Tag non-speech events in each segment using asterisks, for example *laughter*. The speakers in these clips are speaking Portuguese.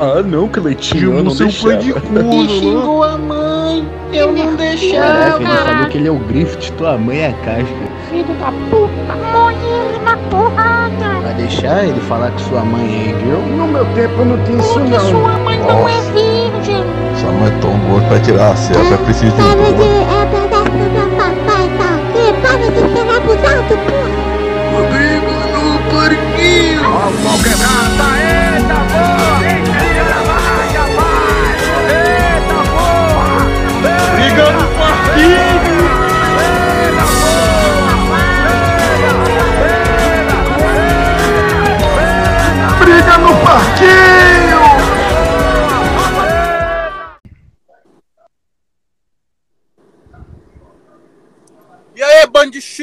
Ah, não, Cleitinho, eu não seu pai de corno, E xingou a mãe. Eu não deixava. Caraca, ele falou que ele é o Griffith, tua mãe é a casca. Filho da puta. Morre ele na porrada. Vai deixar ele falar que sua mãe é girl? No meu tempo não tinha isso Porque não. sua mãe não é virgem. Sua mãe é tão gorda pra tirar a selva, é preciso de um Sabe que gordo. é pedaço do meu papai, tá aqui? Para de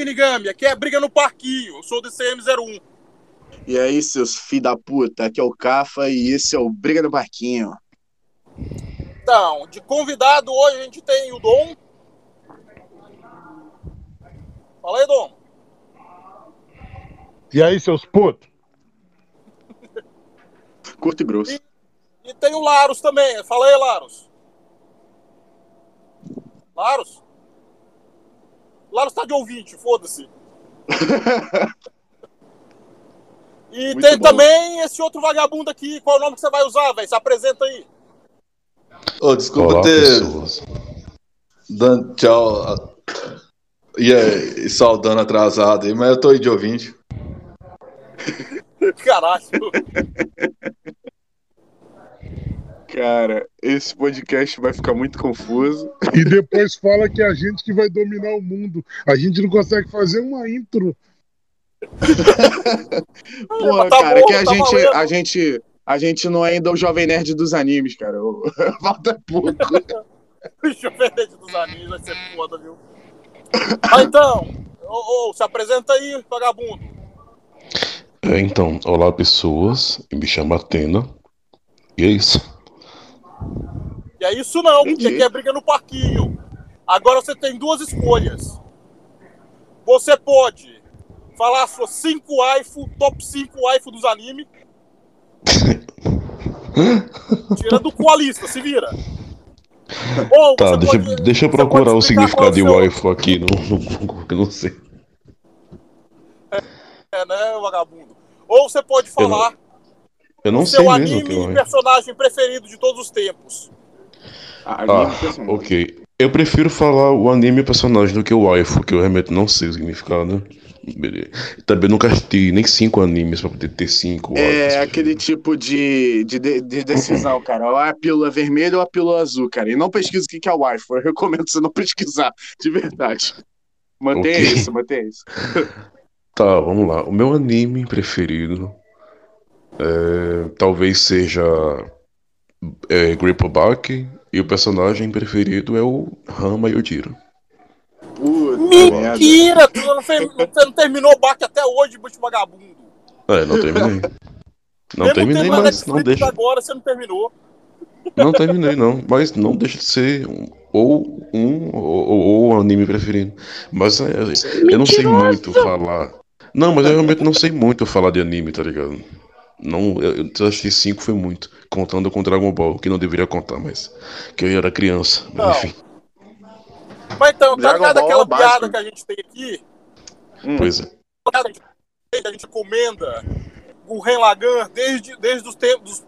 Shinigami, aqui é Briga no Parquinho, eu sou do CM01. E aí, seus fi da puta, aqui é o Cafa e esse é o Briga no Barquinho. Então, de convidado hoje a gente tem o Dom. Fala aí, Dom. E aí, seus putos? *laughs* Curto e grosso. E tem o Laros também. Fala aí, Laros. Laros? Laros tá de ouvinte, foda-se. *laughs* E Muito tem bom. também esse outro vagabundo aqui. Qual é o nome que você vai usar, velho? Se apresenta aí. Ô, desculpa Olá, ter pessoas. dando tchau e, aí, e saudando atrasado aí, mas eu tô aí de ouvinte. *laughs* Caralho. *laughs* Cara, esse podcast vai ficar muito confuso. *laughs* E depois fala que é a gente que vai dominar o mundo. A gente não consegue fazer uma intro. *laughs* Porra, tá cara, bom, que a tá gente, valendo. a gente, a gente não é ainda o jovem nerd dos animes, cara. *laughs* Falta pouco. Bicho verde dos animes vai ser foda, viu? Ah, então, ô, ô, se apresenta aí, vagabundo. É, então, olá pessoas, me chamo Atena. E é isso. E é isso não, porque Entendi. aqui é briga no parquinho. Agora você tem duas escolhas. Você pode falar suas 5 waifu, top 5 waifu dos animes. *laughs* Tirando com a lista, se vira. Ou Tá, deixa, pode- deixa eu procurar o significado de é waifu aqui no, no Google, que não sei. É, né, vagabundo? Ou você pode falar Eu não o sei seu mesmo. anime que e personagem preferido de todos os tempos. Ah, Ah, ok. Eu prefiro falar o anime e personagem do que o waifu, que eu realmente não sei o significado. Beleza. Também nunca assisti nem cinco animes pra poder ter cinco É waifus. aquele tipo de, de, de- de decisão, cara. Ou é a pílula vermelha ou a pílula azul, cara. E não pesquisa o que que é o waifu. Eu recomendo você não pesquisar, de verdade. Mantenha Ok. isso, mantenha isso. *laughs* Tá, vamos lá. O meu anime preferido é, talvez seja é, Gripplback e o personagem preferido é o Rama Yojiro. Puta. Mentira! Tu não, fez- você não terminou o baque até hoje, bicho vagabundo. É, não terminei. *laughs* Não terminei, mas não deixa. agora, você não terminou. Não terminei, não. Mas não deixa de ser um- ou um ou, anime preferido. Mas é, eu não sei muito falar. Não, mas eu realmente não sei muito falar de anime, tá ligado? Não, eu, eu assisti cinco foi muito, contando com Dragon Ball, que não deveria contar, mas que eu era criança. Mas, Não. enfim, Mas então, tá Dragon ligado Ball é aquela básico. piada que a gente tem aqui? Hum. pois é. A gente, comenda o Ren Lagan desde, desde, os tempos,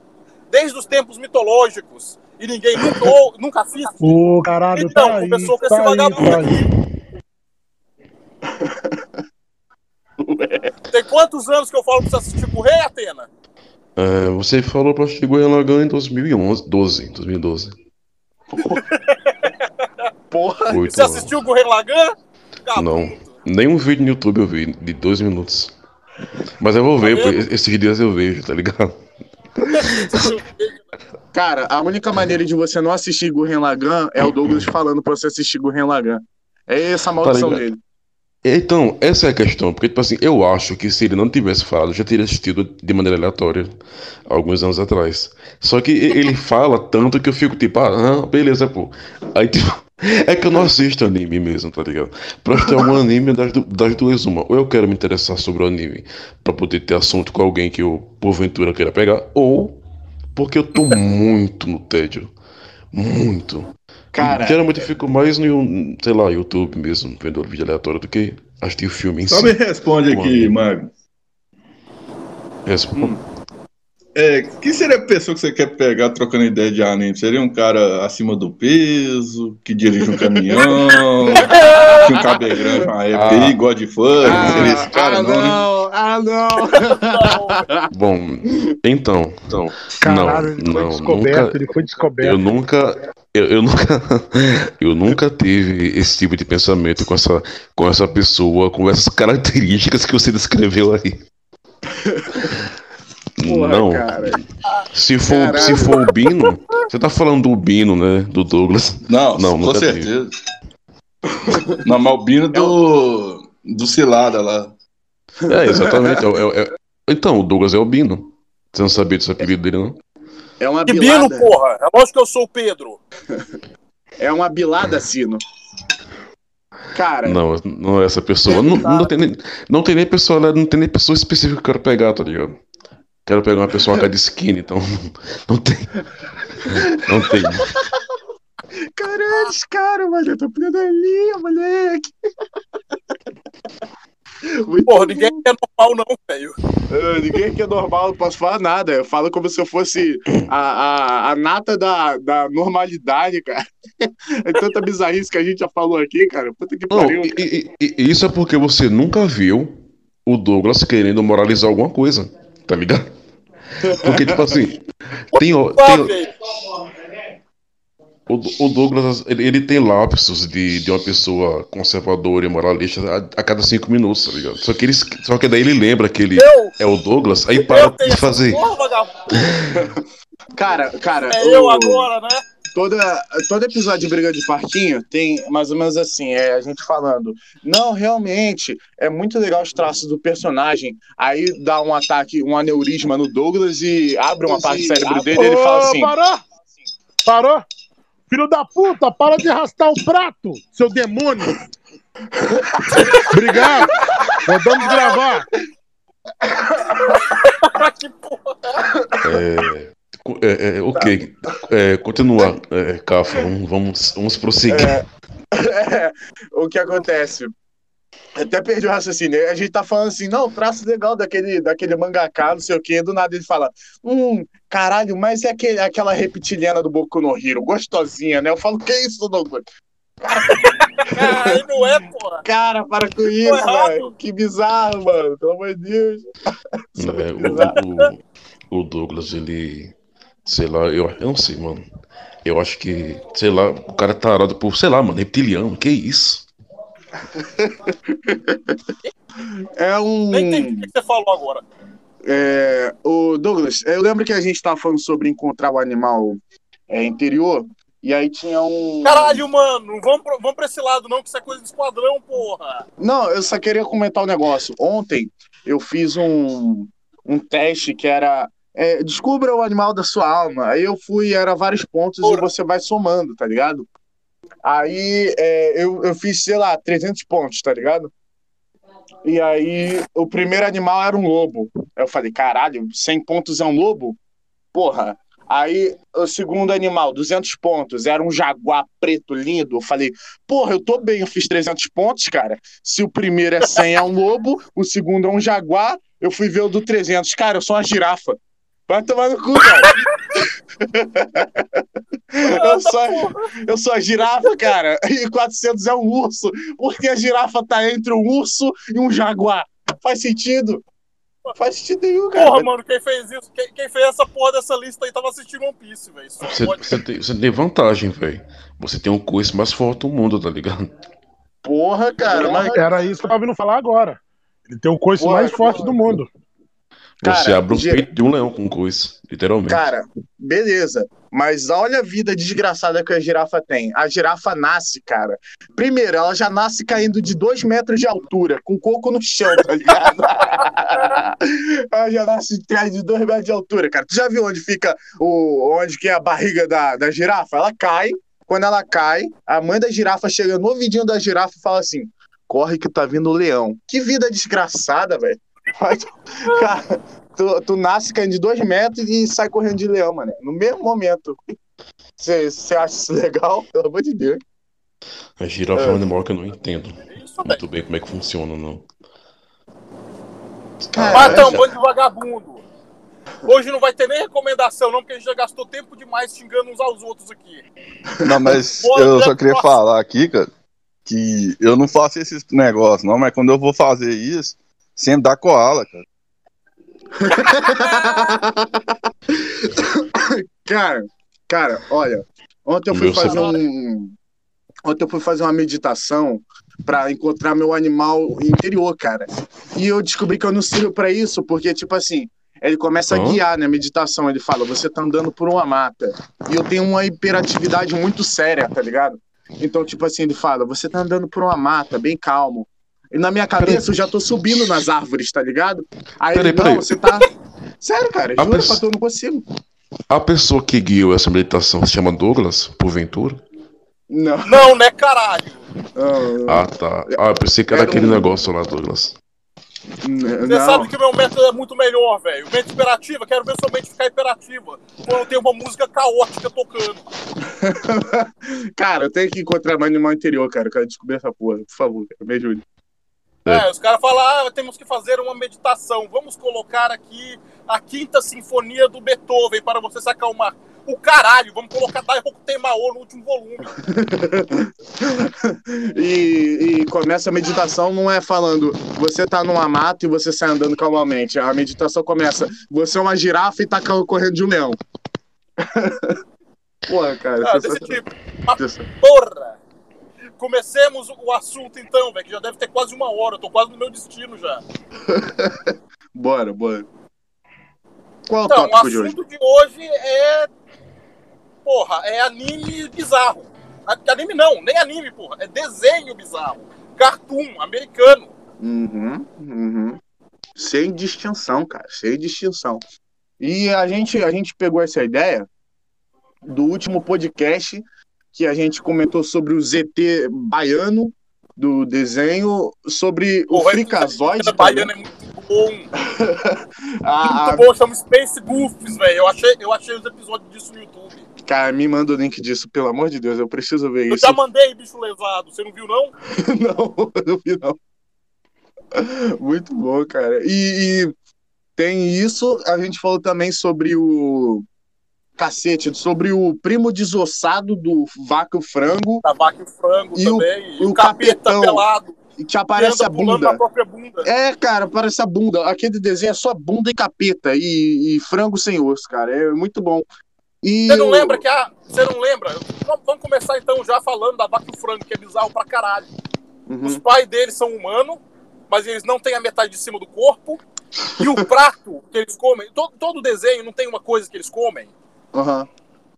desde os tempos mitológicos. E ninguém *laughs* nunca, ou, nunca assiste. Ô, caralho, Então, tá aí. começou com esse Tá aí, vagabundo tá aí. *laughs* Tem quantos anos que eu falo pra você assistir Rei, Atena? É, você falou pra assistir Gurren Lagann em 2011, 12, 2012. Porra. Oito Você anos. assistiu o Ren Lagan? Não, nenhum vídeo no YouTube eu vi, de dois minutos. Mas eu vou ver, Tá esses dias eu vejo, tá ligado? *laughs* Cara, a única maneira de você não assistir Gurren Lagann é o Douglas falando pra você assistir Gurren Lagann. É essa a maldição ligado? dele. Então, essa é a questão, porque, tipo assim, eu acho que se ele não tivesse falado, eu já teria assistido de maneira aleatória alguns anos atrás. Só que ele *laughs* fala tanto que eu fico tipo, ah, beleza, pô. Aí, tipo, *laughs* é que eu não assisto anime mesmo, tá ligado? Pra assistir algum *laughs* anime, das, das duas, uma. Ou eu quero me interessar sobre o anime pra poder ter assunto com alguém que eu, porventura, queira pegar, ou Porque eu tô muito no tédio. Muito. Cara, Geralmente eu fico mais no, sei lá, YouTube mesmo, vendo vídeo aleatório do que assistir o filme em Só si. me responde aqui, Mago. Respo- É, quem seria a pessoa que você quer pegar trocando ideia de anime? Seria um cara acima do peso, que dirige um *laughs* caminhão, que um cabelo grande, uma EPI, God Fuzz? Ah, seria esse cara, ah, não, né? não, ah, não. *laughs* Bom, então, então Caralho, ele não, foi não, descoberto, nunca, ele foi descoberto. eu nunca, eu, eu nunca, *laughs* eu nunca tive esse tipo de pensamento com essa, com essa pessoa, com essas características que você descreveu aí. Porra, não, cara. se for, Caralho. se for o Bino, você tá falando do Bino, né, do Douglas? Não, Não, com certeza. Não, mas o Bino do, do Cilada lá. É, exatamente. é- é- é- então, o Douglas é o Bino. Você não sabia desse apelido dele, não? É uma Que Bino, bilada. porra. É lógico que eu sou o Pedro. *laughs* É uma bilada, Sino. Cara, Não, não é essa pessoa. Não, não, tem, nem, não tem nem pessoa, não tem nem pessoa específica que eu quero pegar, tá ligado? Quero pegar uma pessoa cara de skin, então *laughs* não tem. Não tem. caralho, cara, mano. Eu tô pegando a linha, moleque. Muito Porra, ninguém é normal, não, velho. Ah, ninguém aqui é normal, não posso falar nada. Eu falo como se eu fosse a, a, a nata da, da normalidade, cara. É tanta bizarrice que a gente já falou aqui, cara. Puta que Não, pariu. e, e- e- e isso é porque você nunca viu o Douglas querendo moralizar alguma coisa, tá ligado? Porque, tipo assim, tem, tem. O, o Douglas, ele, ele tem lapsos de, de uma pessoa conservadora e moralista a, a cada cinco minutos, tá ligado? Só que, ele, só que daí ele lembra que ele Eu, é o Douglas, aí para de fazer. porra. *laughs* Cara, cara. É o- eu agora, né? Toda, todo episódio de Briga de Parquinho tem mais ou menos assim, é a gente falando, não, realmente, é muito legal os traços do personagem, aí dá um ataque, um aneurisma no Douglas e abre uma parte do cérebro dele e ele fala assim, Parou! Parou! Filho da puta, para de arrastar o prato, seu demônio! Obrigado! Podemos gravar. que porra. É, é, é, ok, é, continua, é, Cafa, vamos, vamos, vamos prosseguir. É, o que acontece? Até perdi o raciocínio. A gente tá falando assim, não, traço legal daquele, daquele mangaká, não sei o quê. Do nada ele fala, hum, caralho, mas é aquele, aquela reptiliana do Boku no Hero, gostosinha, né? Eu falo, que isso, Douglas? Ah, aí não é, porra. Cara, para com isso, velho. Que bizarro, mano. Pelo amor de Deus. *laughs* Isso é o, o Douglas, ele. Sei lá, eu, eu não sei, mano. Eu acho que, sei lá, o cara tá arado por, sei lá, mano, reptiliano, que isso? *laughs* É um. Nem entendi o que você falou agora. É, o Douglas, eu lembro que a gente tava falando sobre encontrar o animal é, interior, e aí tinha um. Caralho, mano, vamos pra, vamos pra esse lado, não, que isso é coisa de esquadrão, porra. Não, eu só queria comentar um negócio. Ontem eu fiz um, um teste que era. é, descubra o animal da sua alma. Aí eu fui, era vários pontos e Porra. você vai somando, tá ligado? Aí é, eu, eu fiz, sei lá, 300 pontos, tá ligado? E aí o primeiro animal era um lobo. Eu falei, caralho, 100 pontos é um lobo? Porra. Aí o segundo animal, 200 pontos, era um jaguar preto lindo. Eu falei, porra, eu tô bem, eu fiz 300 pontos, cara. Se o primeiro é 100 é um lobo, o segundo é um jaguar, eu fui ver o do 300. Cara, eu sou uma girafa. Vai tomar no cu, cara. eu, sou, eu sou a girafa, cara. E 400 é um urso. Porque a girafa tá entre um urso e um jaguar. Faz sentido? Faz sentido nenhum, cara. Porra, mano, quem fez isso, quem, quem fez essa porra dessa lista aí tava assistindo One Piece, velho. Só Você, pode- você tem, você tem vantagem, velho. Você tem um coice mais forte do mundo, tá ligado? Porra, cara. Mas, Era isso que eu tava vindo falar agora. Ele tem o coice Porra, mais forte do mundo. Cara, abre o peito de um leão com coice, literalmente. Cara, beleza. Mas olha a vida desgraçada que a girafa tem. A girafa nasce, cara. Primeiro, ela já nasce caindo de dois metros de altura, com coco no chão, tá ligado? *laughs* ela já nasce cai de dois metros de altura, cara. Tu já viu onde fica o. onde que é a barriga da, da girafa? Ela cai. Quando ela cai, a mãe da girafa chega no ouvidinho da girafa e fala assim: corre que tá vindo o leão. Que vida desgraçada, velho. Vai to- Cara, tu, tu nasce caindo de dois metros e sai correndo de leão, mano. No mesmo momento. Você acha isso legal? Pelo amor de Deus. A girafa é um animal que eu não entendo muito bem como é que funciona, não. Cara, Mata um bando de vagabundo. Hoje não vai ter nem recomendação, não, porque a gente já gastou tempo demais xingando uns aos outros aqui. Não, mas *laughs* Bora, eu só queria falar aqui, cara, que eu não faço esses negócios, não, mas quando eu vou fazer isso, sempre dá koala, cara. Cara, cara, olha, ontem eu fui Meu fazer um. Ontem eu fui fazer uma meditação pra encontrar meu animal interior, cara. E eu descobri que eu não sirvo pra isso, porque, tipo assim, ele começa a guiar na meditação. Ele fala, você tá andando por uma mata. E eu tenho uma hiperatividade muito séria, tá ligado? Então, tipo assim, ele fala, você tá andando por uma mata, bem calmo. E na minha cabeça eu já tô subindo nas árvores, tá ligado? Aí Peraí, ele, não, peraí. você tá. Sério, cara, A juro pessoa- pra tu, eu não consigo. A pessoa que guiou essa meditação se chama Douglas, porventura? Não. Não, né, caralho? Ah, Ah, tá. Ah, eu pensei que era Era aquele um- negócio lá, Douglas. n- Você não. sabe que o meu método é muito melhor, velho. Mente imperativa, quero ver sua mente ficar imperativa. Quando tem uma música caótica tocando. *laughs* Cara, eu tenho que encontrar meu animal interior, cara. Eu quero descobrir essa porra. Por favor, cara, me ajude. É. É, os caras falam, ah, temos que fazer uma meditação. Vamos colocar aqui a quinta sinfonia do Beethoven para você se acalmar. O caralho, vamos colocar Daihoku Temao no último volume. *laughs* E, e começa a meditação, não é falando você tá numa mata e você sai andando calmamente. A meditação começa, você é uma girafa e tá ca- correndo de um leão. *laughs* Porra, cara. Ah, desse tipo. Sensacional. porra! Comecemos o assunto então, velho, que já deve ter quase uma hora. Eu tô quase no meu destino já. *laughs* Bora, bora. Qual o Então, o tópico de hoje? assunto de hoje é. Porra, é anime bizarro. Anime não, nem anime, porra. É desenho bizarro. Cartoon, americano. Uhum, uhum. Sem distinção, cara, sem distinção. E a gente, a gente pegou essa ideia do último podcast que a gente comentou sobre o ZT baiano do desenho, sobre o Porra, Frikazoid. esse baiano é muito bom. A- *laughs* Muito bom, chama Space Goofs, velho. Eu achei, eu achei os episódios disso no YouTube. Cara, me manda o link disso, pelo amor de Deus, eu preciso ver Eu isso. já mandei, bicho lesado. Você não viu, não? *laughs* não, eu não vi, não. Muito bom, cara. E, e tem isso, a gente falou também sobre o. Cacete, sobre o primo desossado do Vaca e o Frango, Da vaca e o frango E o- também. e o capeta capetão. pelado. e que aparece a bunda. bunda. É, cara, parece a bunda. Aquele desenho é só bunda e capeta e, e frango sem osso, cara. É muito bom. E Você não o- lembra que a. Você não lembra? Vamos- começar então já falando da vaca e o frango, que é bizarro pra caralho. Os Uhum. pais deles são humanos, mas eles não têm a metade de cima do corpo. E o prato que eles comem, todo, todo desenho não tem uma coisa que eles comem, Aham.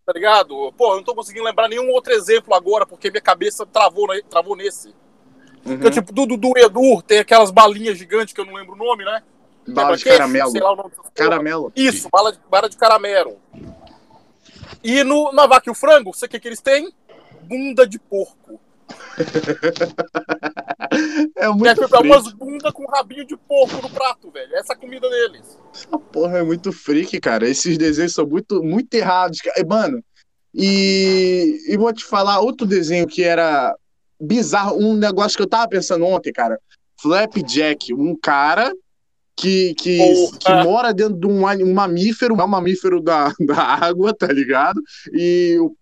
tá ligado? Pô, eu não tô conseguindo lembrar nenhum outro exemplo agora, porque minha cabeça travou, travou nesse. Uhum. Porque, tipo, do e Edu tem aquelas balinhas gigantes que eu não lembro o nome, né? Bala de caramelo. Sei lá o nome dessas porra. Caramelo. Isso, bala de, bala de caramelo. E no, na vaca e o frango, você o que, que eles têm? Bunda de porco. *laughs* É Quer muito comprar freak. umas bundas com rabinho de porco no prato, velho. Essa é a comida deles. Essa porra é muito freak, cara. Esses desenhos são muito, muito errados. E, Mano, e, e vou te falar outro desenho que era bizarro. Um negócio que eu tava pensando ontem, cara. Flapjack, um cara que, que, que mora dentro de um, um mamífero, é um mamífero da, *laughs* da água, tá ligado? E o,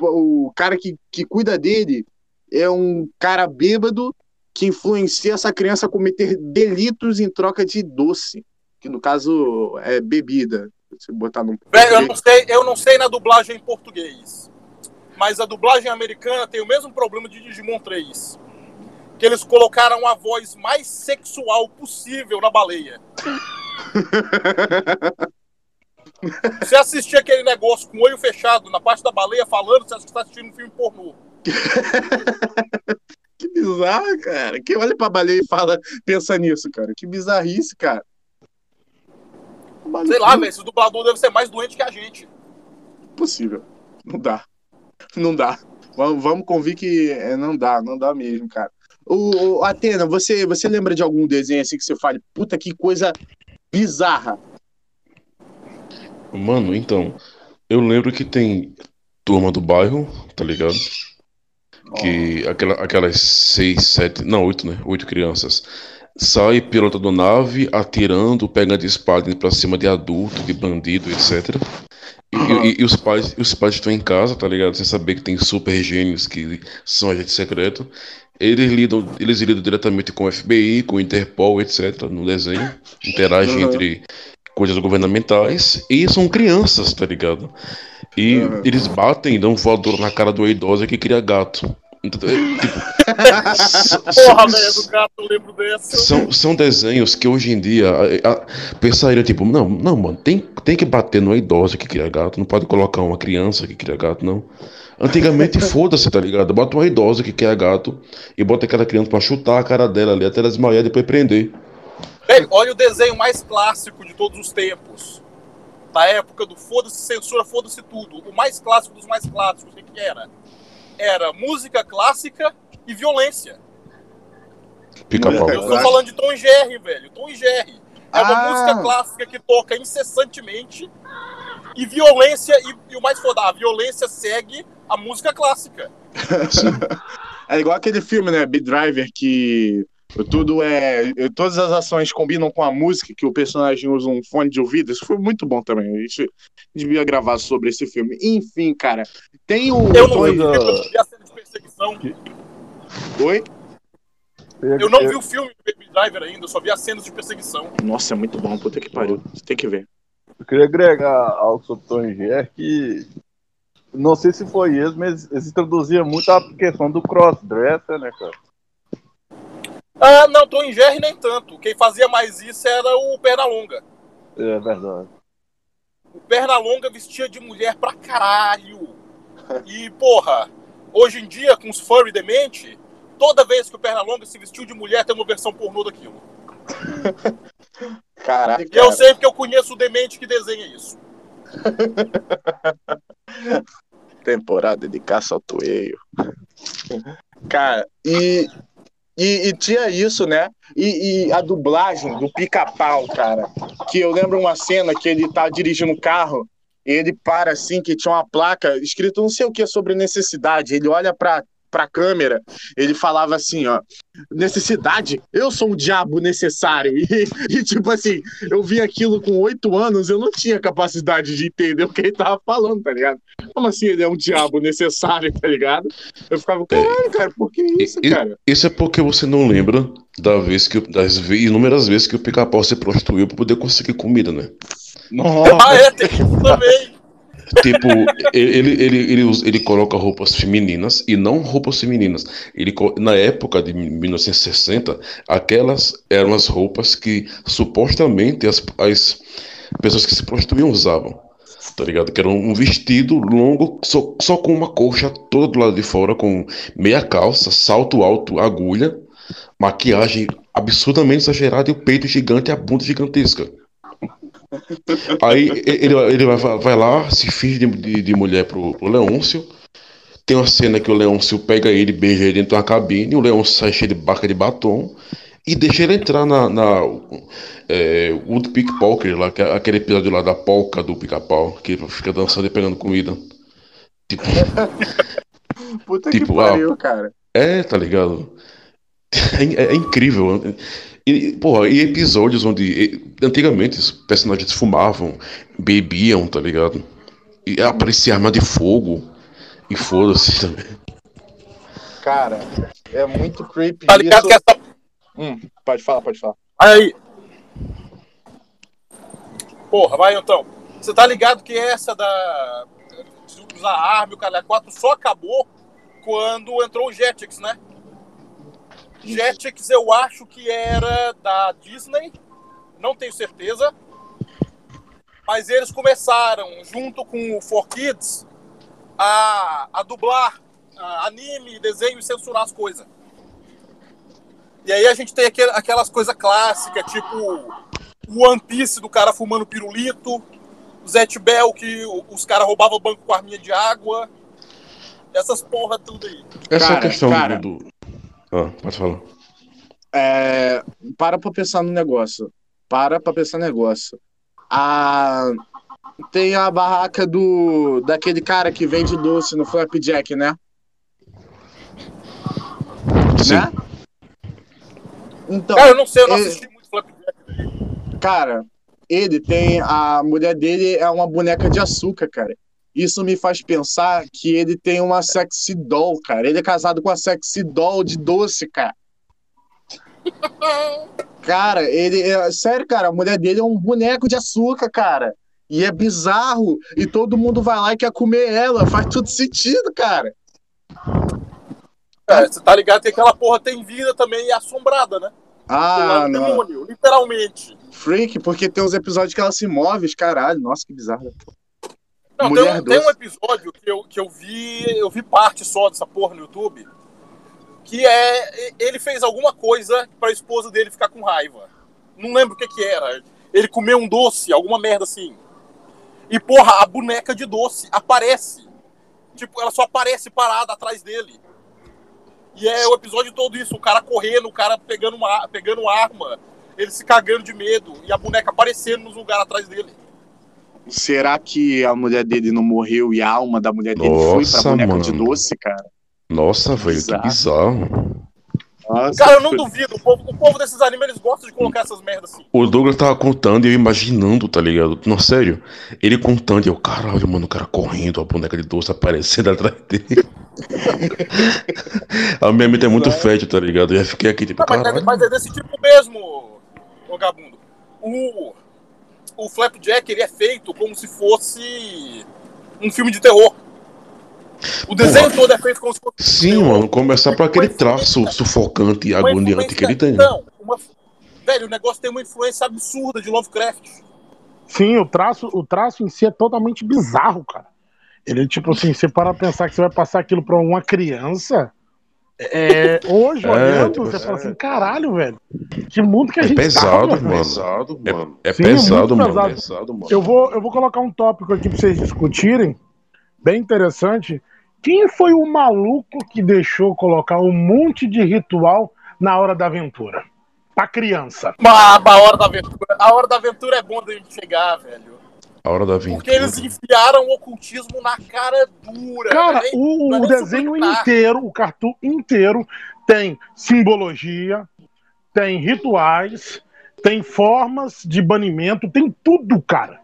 o cara que, que cuida dele é um cara bêbado que influencia essa criança a cometer delitos em troca de doce que no caso é bebida. Se botar num Velho, eu não sei, eu não sei na dublagem em português. Mas a dublagem americana tem o mesmo problema de Digimon 3. Que eles colocaram a voz mais sexual possível na baleia. *laughs* Você assistir aquele negócio com o olho fechado na parte da baleia falando, você acha que está assistindo um filme pornô. *laughs* Que bizarro, cara. Quem olha pra baleia e fala, pensa nisso, cara. Que bizarrice, cara. Sei lá, velho, esse dublador deve ser mais doente que a gente. Possível. Não dá. Não dá. Vamos, vamos convir que é, não dá, não dá mesmo, cara. O, o- Atena, você, você lembra de algum desenho assim que você fale, puta que coisa bizarra? Mano, então, eu lembro que tem turma do bairro, tá ligado? Que aquela, aquelas seis, sete, não, oito, né? Oito crianças. Sai pilotando nave, atirando, pegando espada pra cima de adulto, de bandido, etc. E, e- e os pais, os pais estão em casa, tá ligado? Sem saber que tem super gênios que são agentes secretos. Eles lidam, eles lidam diretamente com o FBI, com o Interpol, etc. No desenho. Interagem Uhum. entre coisas governamentais. E são crianças, tá ligado? E Uhum. eles batem, dão voador na cara do idosa que cria gato. Então, é, tipo, *laughs* Porra, velho, do gato, eu lembro dessa. são, são desenhos que hoje em dia a, a, pensaria, tipo, não, não, mano, tem, tem que bater numa idosa que cria gato, não pode colocar uma criança que cria gato, não. Antigamente, *laughs* foda-se, tá ligado? Bota uma idosa que cria gato e bota aquela criança pra chutar a cara dela ali até ela desmaiar e depois prender. Velho, olha o desenho mais clássico de todos os tempos. Da época do foda-se censura, foda-se tudo. O mais clássico dos mais clássicos, o que, era? Era música clássica e violência. Pica-pau. Eu estou falando de Tom e Jerry, velho. Tom e Jerry. É uma Ah. música clássica que toca incessantemente e violência, e, e o mais foda, a violência segue a música clássica. *laughs* É igual aquele filme, né? Beat Driver, que tudo é. Todas as ações combinam com a música, que o personagem usa um fone de ouvido. Isso foi muito bom também. A gente devia gravar sobre esse filme. Enfim, cara. Tem o. Eu não vi, a cena de perseguição. Oi? Eu não vi o filme do Baby Driver ainda, eu só vi as cenas de perseguição. Nossa, é muito bom. Puta que pariu. Você tem que ver. Eu queria agregar ao sobre Tom Jerry que não sei se foi eles, mas eles introduziam muito a questão do crossdresser, né, cara? Ah, não, Tom e Jerry nem tanto. Quem fazia mais isso era o Pernalonga. É verdade. O Pernalonga vestia de mulher pra caralho. E, porra, hoje em dia, com os furry demente, toda vez que o Pernalonga se vestiu de mulher, tem uma versão pornô daquilo. Caralho, E eu sei porque eu conheço o demente que desenha isso. Temporada de caça ao toeio. Cara, e, e, e tinha isso, né? E, e a dublagem do pica-pau, cara. Que eu lembro uma cena que ele tá dirigindo um carro e ele para assim, que tinha uma placa escrito não sei o que sobre necessidade. Ele olha pra, pra câmera, ele falava assim, ó. Necessidade? Eu sou um diabo necessário. *laughs* E, e, tipo assim, eu vi aquilo com oito anos, eu não tinha capacidade de entender o que ele tava falando, tá ligado? Como assim ele é um diabo necessário, tá ligado? Eu ficava, caralho, cara, por que isso, E- cara? Isso é porque você não lembra da vez que, das inúmeras vezes que o pica-pau se prostituiu pra poder conseguir comida, né? Ah, é, tem isso também. Tipo, ele, ele, ele, usa- ele coloca roupas femininas e não roupas femininas. Ele, na época de 1960, aquelas eram as roupas que supostamente as, as pessoas que se prostituíam usavam. Tá ligado? Que era um vestido longo, só, só com uma coxa toda do lado de fora, com meia calça, salto alto, agulha, maquiagem absurdamente exagerada e o peito gigante e a bunda gigantesca. Aí ele, ele vai, vai lá, se finge de, de, de mulher pro, pro Leôncio. Tem uma cena que o Leôncio pega ele, beija ele dentro de uma cabine, o Leôncio sai cheio de barca de batom e deixa ele entrar na, na é, Wood Pickpocket, lá, é aquele episódio lá da polca do pica-pau, que ele fica dançando e pegando comida. Tipo, *laughs* Puta tipo, que pariu, cara. é, tá ligado? É, é incrível. E, porra, e episódios onde antigamente os personagens fumavam, bebiam, tá ligado? E aparecia arma de fogo. E foda-se também. Cara, é muito creepy Tá ligado isso. que essa. Hum, pode falar, pode falar. Aí. Porra, vai então. Você tá ligado que essa da. de usar arma e o cara 4 só acabou quando entrou o Jetix, né? Jetix eu acho que era da Disney, não tenho certeza. Mas eles começaram, junto com o 4Kids, a, a dublar a anime, desenho e censurar as coisas. E aí a gente tem aquel- aquelas coisas clássicas, tipo o One Piece do cara fumando pirulito, o Zet Bell que o- os caras roubavam o banco com arminha de água, essas porra tudo aí. Essa Cara, questão cara. do. do- Ah, pode falar. É, para pra pensar no negócio. Para pra pensar no negócio. A, tem a barraca do daquele cara que vende doce no Flapjack, né? Sim. Né? Então, Cara, eu não sei, eu não é- assisti muito Flapjack. cara, ele tem a mulher dele é uma boneca de açúcar, cara. Isso me faz pensar que ele tem uma sexy doll, cara. Ele é casado com a sexy doll de doce, cara. *laughs* Cara, ele é sério, cara, a mulher dele é um boneco de açúcar, cara. E é bizarro. E todo mundo vai lá e quer comer ela. Faz tudo sentido, cara. É, você tá ligado que aquela porra tem vida também e é assombrada, né? Ah, um não. demônio, literalmente. Freak, porque tem uns episódios que ela se move, caralho. Nossa, que bizarro. Não, tem um, tem um episódio que eu, que eu vi, eu vi parte só dessa porra no YouTube, que é ele fez alguma coisa pra esposa dele ficar com raiva. Não lembro o que que era. Ele comeu um doce, alguma merda assim. E porra, a boneca de doce aparece. Tipo, ela só aparece parada atrás dele. E é o episódio todo isso, o cara correndo, o cara pegando uma pegando arma, ele se cagando de medo e a boneca aparecendo nos lugares atrás dele. Será que a mulher dele não morreu e a alma da mulher dele foi pra Nossa, boneca de mano. doce, cara? Nossa, velho, que Bizarro. Nossa, Cara, eu não duvido. O povo, o povo desses animes, eles gostam de colocar essas merdas assim. O Douglas tava contando e eu imaginando, tá ligado? Não, sério. Ele contando e eu, caralho, mano, o cara correndo, a boneca de doce aparecendo *laughs* atrás dele. *laughs* a minha mente é muito fértil, tá ligado? Eu fiquei aqui, tipo, Não, mas, é, caralho. mas é desse tipo mesmo, ô Gabundo. O, o Flapjack, ele é feito como se fosse um filme de terror. O desenho todo é feito filme de Sim, mano, começar por aquele traço sufocante e agoniante que ele tem. Não, uma- velho, o negócio tem uma influência absurda de Lovecraft. Sim, o traço, o traço em si é totalmente bizarro, cara. Ele, tipo assim, você para pensar que você vai passar aquilo pra uma criança. É, hoje, É, olhando, tipo, você fala assim, caralho, velho. Que mundo que a É gente pesado, tá, mano. velho. É, é Sim, pesado, mano. pesado. Eu vou, eu vou colocar um tópico aqui pra vocês discutirem, bem interessante. Quem foi o maluco que deixou colocar um monte de ritual na hora da aventura? Pra criança. Mas a hora da aventura. A hora da aventura é bom da gente chegar, velho. A hora da Porque aventura. eles enfiaram o ocultismo na cara dura. Cara, não é nem- o, o desenho subliminar. inteiro, o cartoon inteiro, tem simbologia, tem rituais, tem formas de banimento, tem tudo, cara.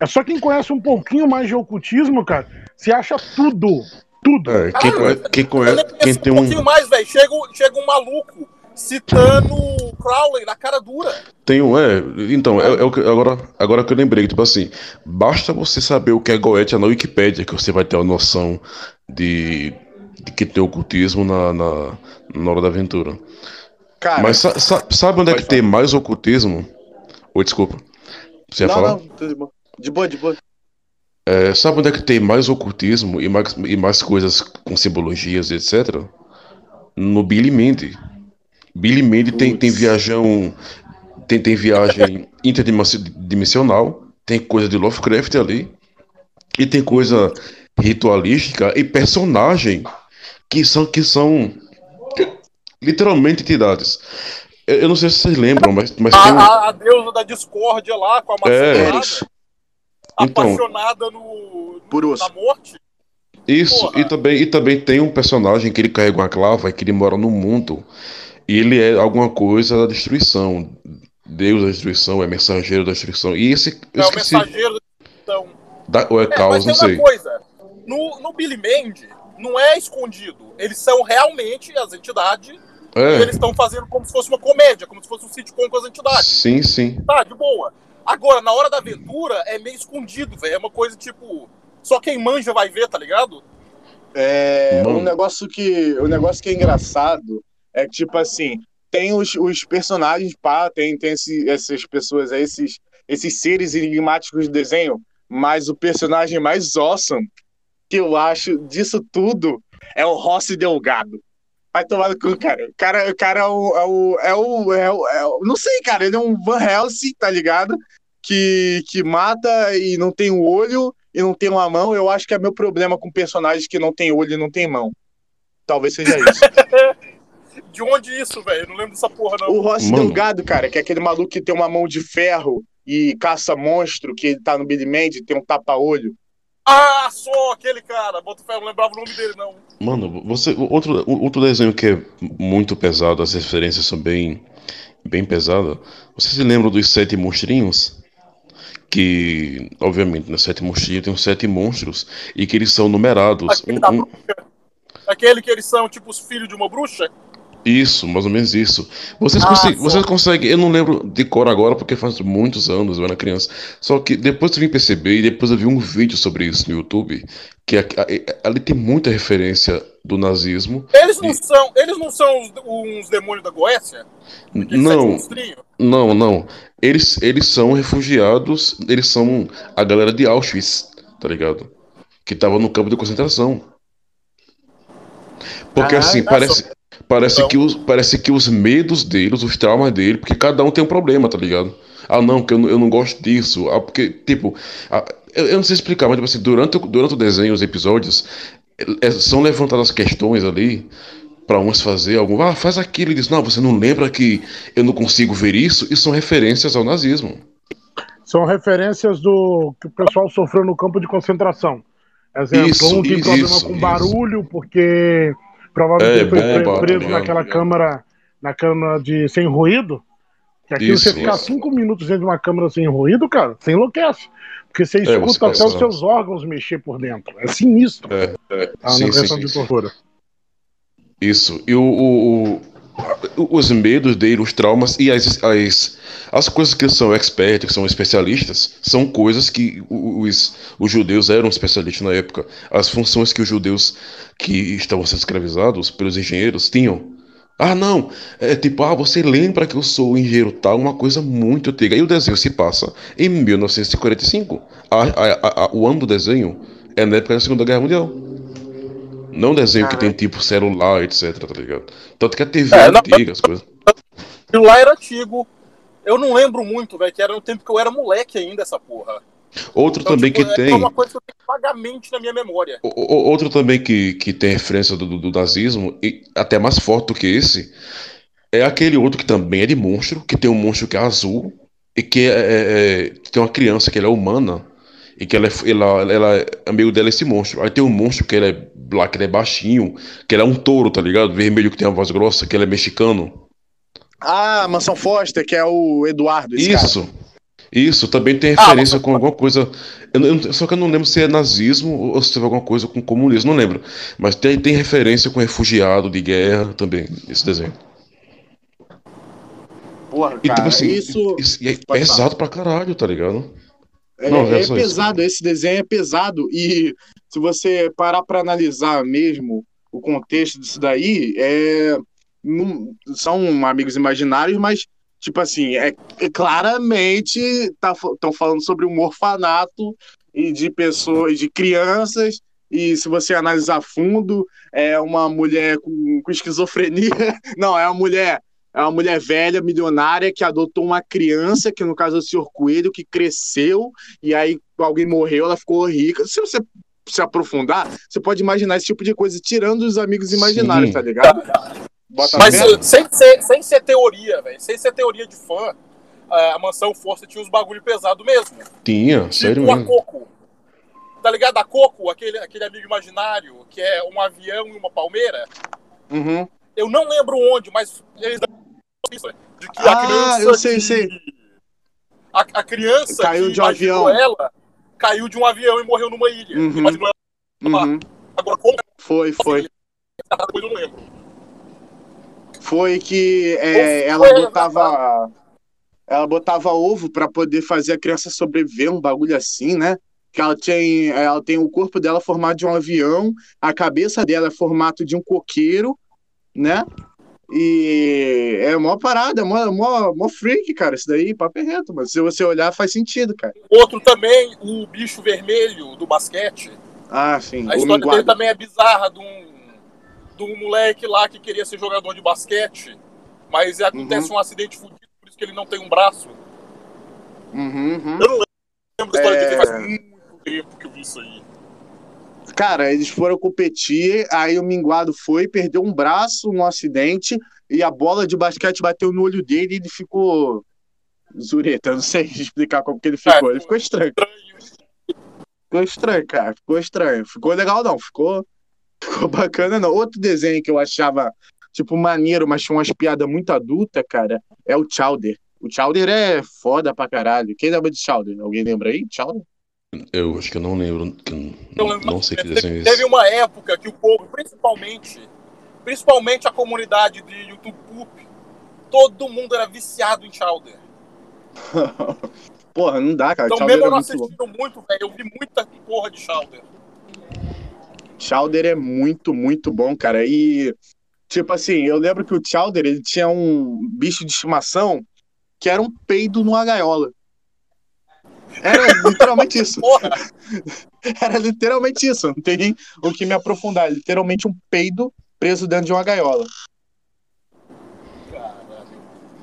É só quem conhece um pouquinho mais de ocultismo, cara, se acha tudo. Tudo. É, quem conhece, quem, conhece, quem tem um um. pouquinho mais, velho. Chega, um- chega um maluco citando Crowley na cara dura. Tem um, é. Então, é, é o que- agora, agora que eu lembrei, tipo assim, basta você saber o que é Goetia na Wikipédia, que você vai ter a noção de, de que tem ocultismo na, na, na hora da aventura. Cara, Mas sa- sa- sabe onde é que tem mais ocultismo? Oi, desculpa. Você ia não, falar? não, tudo de boa. De boa. É, sabe onde é que tem mais ocultismo e mais, e mais coisas com simbologias, etc? No Billy Mandy. Billy Mandy tem, tem viajão. Tem, tem viagem *laughs* interdimensional, tem coisa de Lovecraft ali, e tem coisa ritualística e personagem que são, que são literalmente entidades. Eu, eu não sei se vocês lembram, mas, mas tem um. A, a, a deusa da discórdia lá, com a É. Então. apaixonada no, Por osso. na morte. Isso, Porra. e também, e também tem um personagem que ele carrega uma clava, que ele mora no mundo. E ele é alguma coisa da destruição. Deus da destruição, é mensageiro da destruição. E esse. É o mensageiro. Então, Da, ou é é, caos, não sei. uma coisa. No, no Billy Mandy, não é escondido. Eles são realmente as entidades. E É, eles estão fazendo como se fosse uma comédia, como se fosse um sitcom com as entidades. sim, sim. Tá, de boa. Agora, na hora da aventura, é meio escondido, velho. É uma coisa tipo. Só quem manja vai ver, tá ligado? É, Mano. um negócio que um negócio que é engraçado é que tipo assim tem os, os personagens pá, tem tem esse- essas pessoas aí, esses esses seres enigmáticos do desenho, mas o personagem mais awesome que eu acho disso tudo é o Rossi Delgado. Vai tomar no cu, cara. O cara, o cara é o, é o, é o, é o, é o- Não sei, cara. Ele é um Van Helsing, tá ligado? Que, que mata e não tem o olho e não tem uma mão. Eu acho que é meu problema com personagens que não tem olho e não tem mão. Talvez seja isso. *laughs* De onde isso, velho? Eu Não lembro dessa porra, não. o Mano. Delgado, cara, que é aquele maluco que tem uma mão de ferro e caça monstro, que ele tá no Billy Mandy, tem um tapa-olho. Ah, só aquele cara. Bota fé, eu não lembrava o nome dele, não. Mano, você. Outro, outro desenho que é muito pesado, as referências são bem. bem pesadas. Você se lembra dos sete monstrinhos? Que, obviamente, nos sete monstrinhos tem os sete monstros e que eles são numerados. Aquele Um- um-. Aquele que eles são, tipo, os filhos de uma bruxa? Isso, mais ou menos isso. Vocês, Ah, conseguem, só. vocês conseguem, eu não lembro de cor agora porque faz muitos anos eu era criança. Só que depois eu vim perceber e depois eu vi um vídeo sobre isso no YouTube, que a- a- ali tem muita referência do nazismo. Eles não E- são, eles não são uns, uns demônios da Goécia? Não, não, não. Eles, eles são refugiados, eles são a galera de Auschwitz, tá ligado? Que tava no campo de concentração. Porque Caralho, assim, parece, parece, Então. que os, parece que os medos deles, os traumas dele, porque cada um tem um problema, tá ligado? Ah, não, porque eu, não- eu não gosto disso. Ah, porque, tipo, ah, eu, eu não sei explicar, mas tipo assim, durante, o- durante o desenho, os episódios, é- são levantadas questões ali pra uns fazer algum. Ah, faz aquilo e diz, não, você não lembra que eu não consigo ver isso? E são referências ao nazismo. São referências do que o pessoal sofreu no campo de concentração. Exemplo, Isso, um tem isso, problema com isso. barulho, porque provavelmente É, foi bomba, pre- tá preso ligado? naquela câmara, na câmara de sem ruído. Que aqui Isso, você ficar isso. cinco minutos dentro de uma câmara sem ruído, cara, você enlouquece. Porque você É, você escuta até passa- os seus órgãos mexer por dentro. É sinistro. É, é, tá, sim, sim, sim, de tortura. Isso. E o, o- o- os medos dele, os traumas e as, as, as coisas que são experts, que são especialistas, são coisas que os, os judeus eram especialistas na época. As funções que os judeus que estavam sendo escravizados pelos engenheiros tinham. Ah, não, é tipo, ah, você lembra que eu sou engenheiro tal, uma coisa muito antiga. E o desenho se passa em 1945. A, a- a- o ano do desenho é na época da Segunda Guerra Mundial. Não um desenho que tem tipo celular, etc, tá ligado? Tanto que a TV É, é não- antiga, as coisas. Aquilo lá era antigo. Eu não lembro muito, velho, que era no tempo que eu era moleque ainda, essa porra. Outro Então, também tipo, que é tem. uma coisa que eu tenho vagamente na minha memória. o- o- Outro também que, que tem referência do, do- do nazismo, e até mais forte do que esse, é aquele outro que também é de monstro, que tem um monstro que é azul, e que é, é- é- tem uma criança que ela é humana, e que ela é, ela, ela é amigo dela é esse monstro. Aí tem um monstro que ele é, lá, que ele é baixinho, que ele é um touro, tá ligado? Vermelho que tem uma voz grossa, que ele é mexicano. Ah, Mansão Foster, que é o Eduardo. esse cara. Isso. Isso, também tem Ah, referência com alguma coisa. eu eu- só que eu não lembro se é nazismo ou se teve alguma coisa com comunismo, não lembro. Mas tem, tem referência com refugiado de guerra também, esse desenho. Porra, E cara, tipo assim, isso isso- e é pesado pra caralho, tá ligado? É, Não, é é pesado. Esse desenho é pesado. E se você parar pra analisar mesmo o contexto disso daí, é, não- são amigos imaginários, mas, tipo assim, é, é claramente estão falando sobre um orfanato e de pessoas, de crianças. E se você analisar a fundo, é uma mulher com, com esquizofrenia. *laughs* Não, é uma mulher é uma mulher velha, milionária, que adotou uma criança, que no caso é o senhor Coelho, que cresceu, e aí alguém morreu, ela ficou rica. Se você se aprofundar, você pode imaginar esse tipo de coisa, tirando os amigos imaginários, Sim. tá ligado? Bota Mas sem ser, sem ser teoria, velho. Sem ser teoria de fã, eh, a mansão Força tinha uns bagulho pesado mesmo. Tinha, sério Tipo a mesmo. Coco. Tá ligado? A Coco, aquele, aquele amigo imaginário, que é um avião e uma palmeira. Uhum. Eu não lembro onde, mas eles de que a Ah, criança. eu sei, que- sei. A, a criança Caiu de um avião. ela caiu de um avião e morreu numa ilha. Uhum. Imaginou ela Uhum. agora como Foi, foi. depois eu não lembro. Foi que é, ela foi botava. Ela botava ovo pra poder fazer a criança sobreviver, um bagulho assim, né? Que ela tem, ela tem o corpo dela formado de um avião, a cabeça dela é formato de um coqueiro, né? E é mó parada, é mó, mó, mó freak, cara, isso daí, papo é reto, mas se você olhar faz sentido, cara. Outro também, o bicho vermelho do basquete. Ah, sim, A história dele também é bizarra, de um, de um moleque lá que queria ser jogador de basquete, mas acontece Uhum. um acidente fudido, por isso que ele não tem um braço. Uhum, uhum. Eu não lembro da história É. dele, faz muito tempo que eu vi isso aí. Cara, eles foram competir, aí o Minguado foi, perdeu um braço no acidente e a bola de basquete bateu no olho dele e ele ficou Zureta, eu não sei *laughs* explicar como que ele ficou. Ele ficou estranho. Ficou estranho, cara. Ficou estranho. Ficou legal, não. Ficou, ficou bacana, não. Outro desenho que eu achava, tipo, maneiro, mas tinha umas piadas muito adultas, cara, é o Chowder. O Chowder é foda pra caralho. Quem lembra de Chowder? Alguém lembra aí? Chowder? Eu acho que eu não lembro. que eu Eu não, lembro, não sei que teve, desenho é teve esse. uma época que o povo, principalmente, principalmente a comunidade de YouTube Poop, todo mundo era viciado em Chowder. *laughs* Porra, não dá, cara. Então, Chowder mesmo é eu não muito bom. assistindo muito, velho, eu vi muita porra de Chowder. Chowder é muito, muito bom, cara. E, tipo assim, eu lembro que o Chowder, ele tinha um bicho de estimação que era um peido numa gaiola. Era literalmente isso. Porra, *laughs* Era literalmente isso. Não tem nem o que me aprofundar. Literalmente um peido preso dentro de uma gaiola. caralho.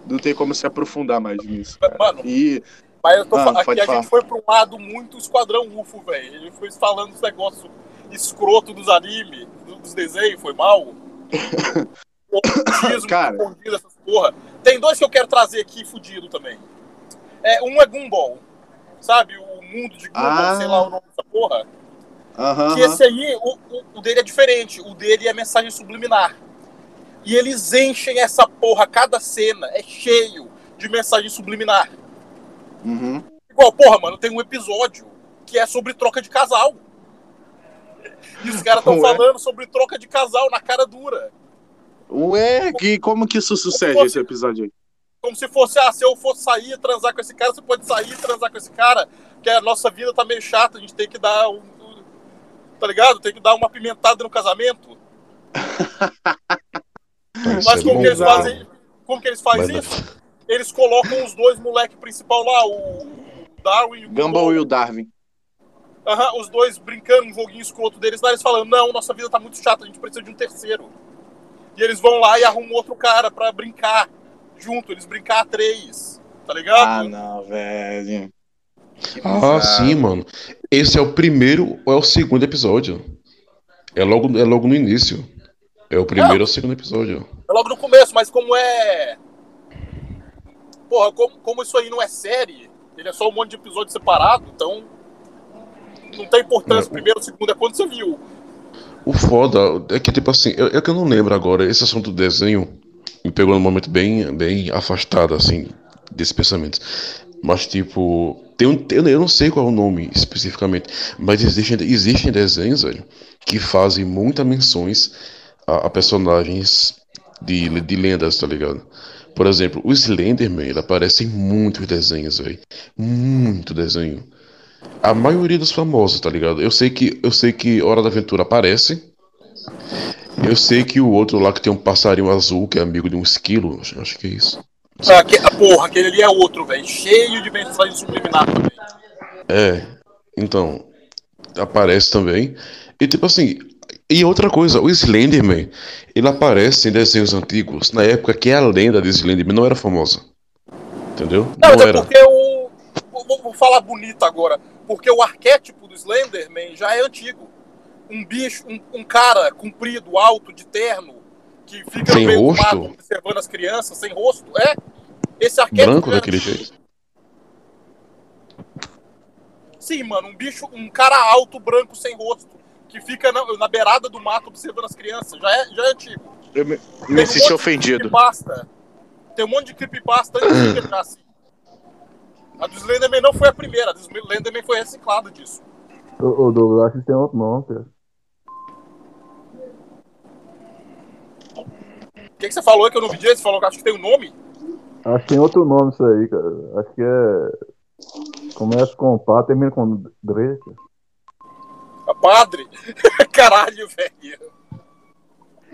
Não tem como se aprofundar mais nisso. cara. Mano, E mas eu tô Ah, falando, aqui a falar. gente foi pra um lado muito esquadrão UFO, velho. Ele foi falando dos negócios escroto dos animes, do- dos desenhos, foi mal. *laughs* Cara. essas porra. Tem dois que eu quero trazer aqui fudido também. É, um é Gumball, sabe? O mundo de Gumball, Ah. sei lá o nome dessa porra. aham, Que esse aí, o, o- o dele é diferente. O dele é mensagem subliminar. E eles enchem essa porra, cada cena é cheio de mensagem subliminar. uhum. Igual, porra, mano, tem um episódio que é sobre troca de casal. E os caras estão falando sobre troca de casal na cara dura. Ué, que, como que isso sucede, fosse- esse episódio aí? Como se fosse, ah, se eu for sair e transar com esse cara, você pode sair e transar com esse cara, que a nossa vida tá meio chata, a gente tem que dar um. um- Tá ligado? Tem que dar uma pimentada no casamento. Mas é como que eles fazem? Como que eles fazem Mas- isso? Eles colocam os dois moleques principal lá, o Darwin e o Gumball e o Darwin. Aham, os dois brincando, um joguinho escroto deles, lá eles falando, não, nossa vida tá muito chata, a gente precisa de um terceiro. E eles vão lá e arrumam outro cara pra brincar junto, eles brincar a três, tá Ah, ligado? não, velho. Ah, sim, mano. Esse é o primeiro ou é o segundo episódio? É logo, é logo no início. É o primeiro ou o segundo episódio. É logo no começo, mas como é. Porra, como, como isso aí não é série, ele é só um monte de episódio separado, então. Não tem importância. É. Primeiro, segundo é quando você viu. O foda é que, tipo assim, eu- é que eu não lembro agora, esse assunto do desenho me pegou num momento bem, bem afastado, assim, desses pensamentos. Mas, tipo, tem um, eu eu não sei qual é o nome especificamente, mas existem, existem desenhos, velho, que fazem muitas menções a, a personagens de, de lendas, tá ligado? Por exemplo, o Slenderman, ele aparece em muitos desenhos, velho. Muito desenho. A maioria dos famosos, tá ligado? Eu sei que eu sei que Hora da Aventura aparece. Eu sei que o outro lá que tem um passarinho azul, que é amigo de um esquilo, acho, que é isso. Ah, que, ah, porra, aquele ali é outro, velho. Cheio de mensagem subliminar também. É, então, aparece também. E tipo assim, e outra coisa, o Slenderman, ele aparece em desenhos antigos, na época que a lenda de Slenderman não era famosa. Entendeu? Não, Não mas é era. porque o. Vou, vou falar bonito agora. Porque o arquétipo do Slenderman já é antigo. Um bicho, um, um cara comprido, alto, de terno, que fica Sem no meio do rosto? mato observando as crianças, sem rosto. É. Esse arquétipo. Branco já é daquele jeito. Sim, mano, um bicho, um cara alto, branco, sem rosto, que fica na, na beirada do mato observando as crianças. Já é, já é antigo. Eu me, me um senti ofendido. creepypasta. Tem um monte de creepypasta antiga *coughs* já, assim. A do Slenderman não foi a primeira, a do Slenderman foi reciclada disso. O, o Douglas acho que tem outro nome, cara. O que, que você falou que eu não vi direito? Você falou que acho que tem um nome? Acho que tem outro nome isso aí, cara. Acho que é. Começa com pá, termina com Dre. cara. A padre? *laughs* Caralho, velho.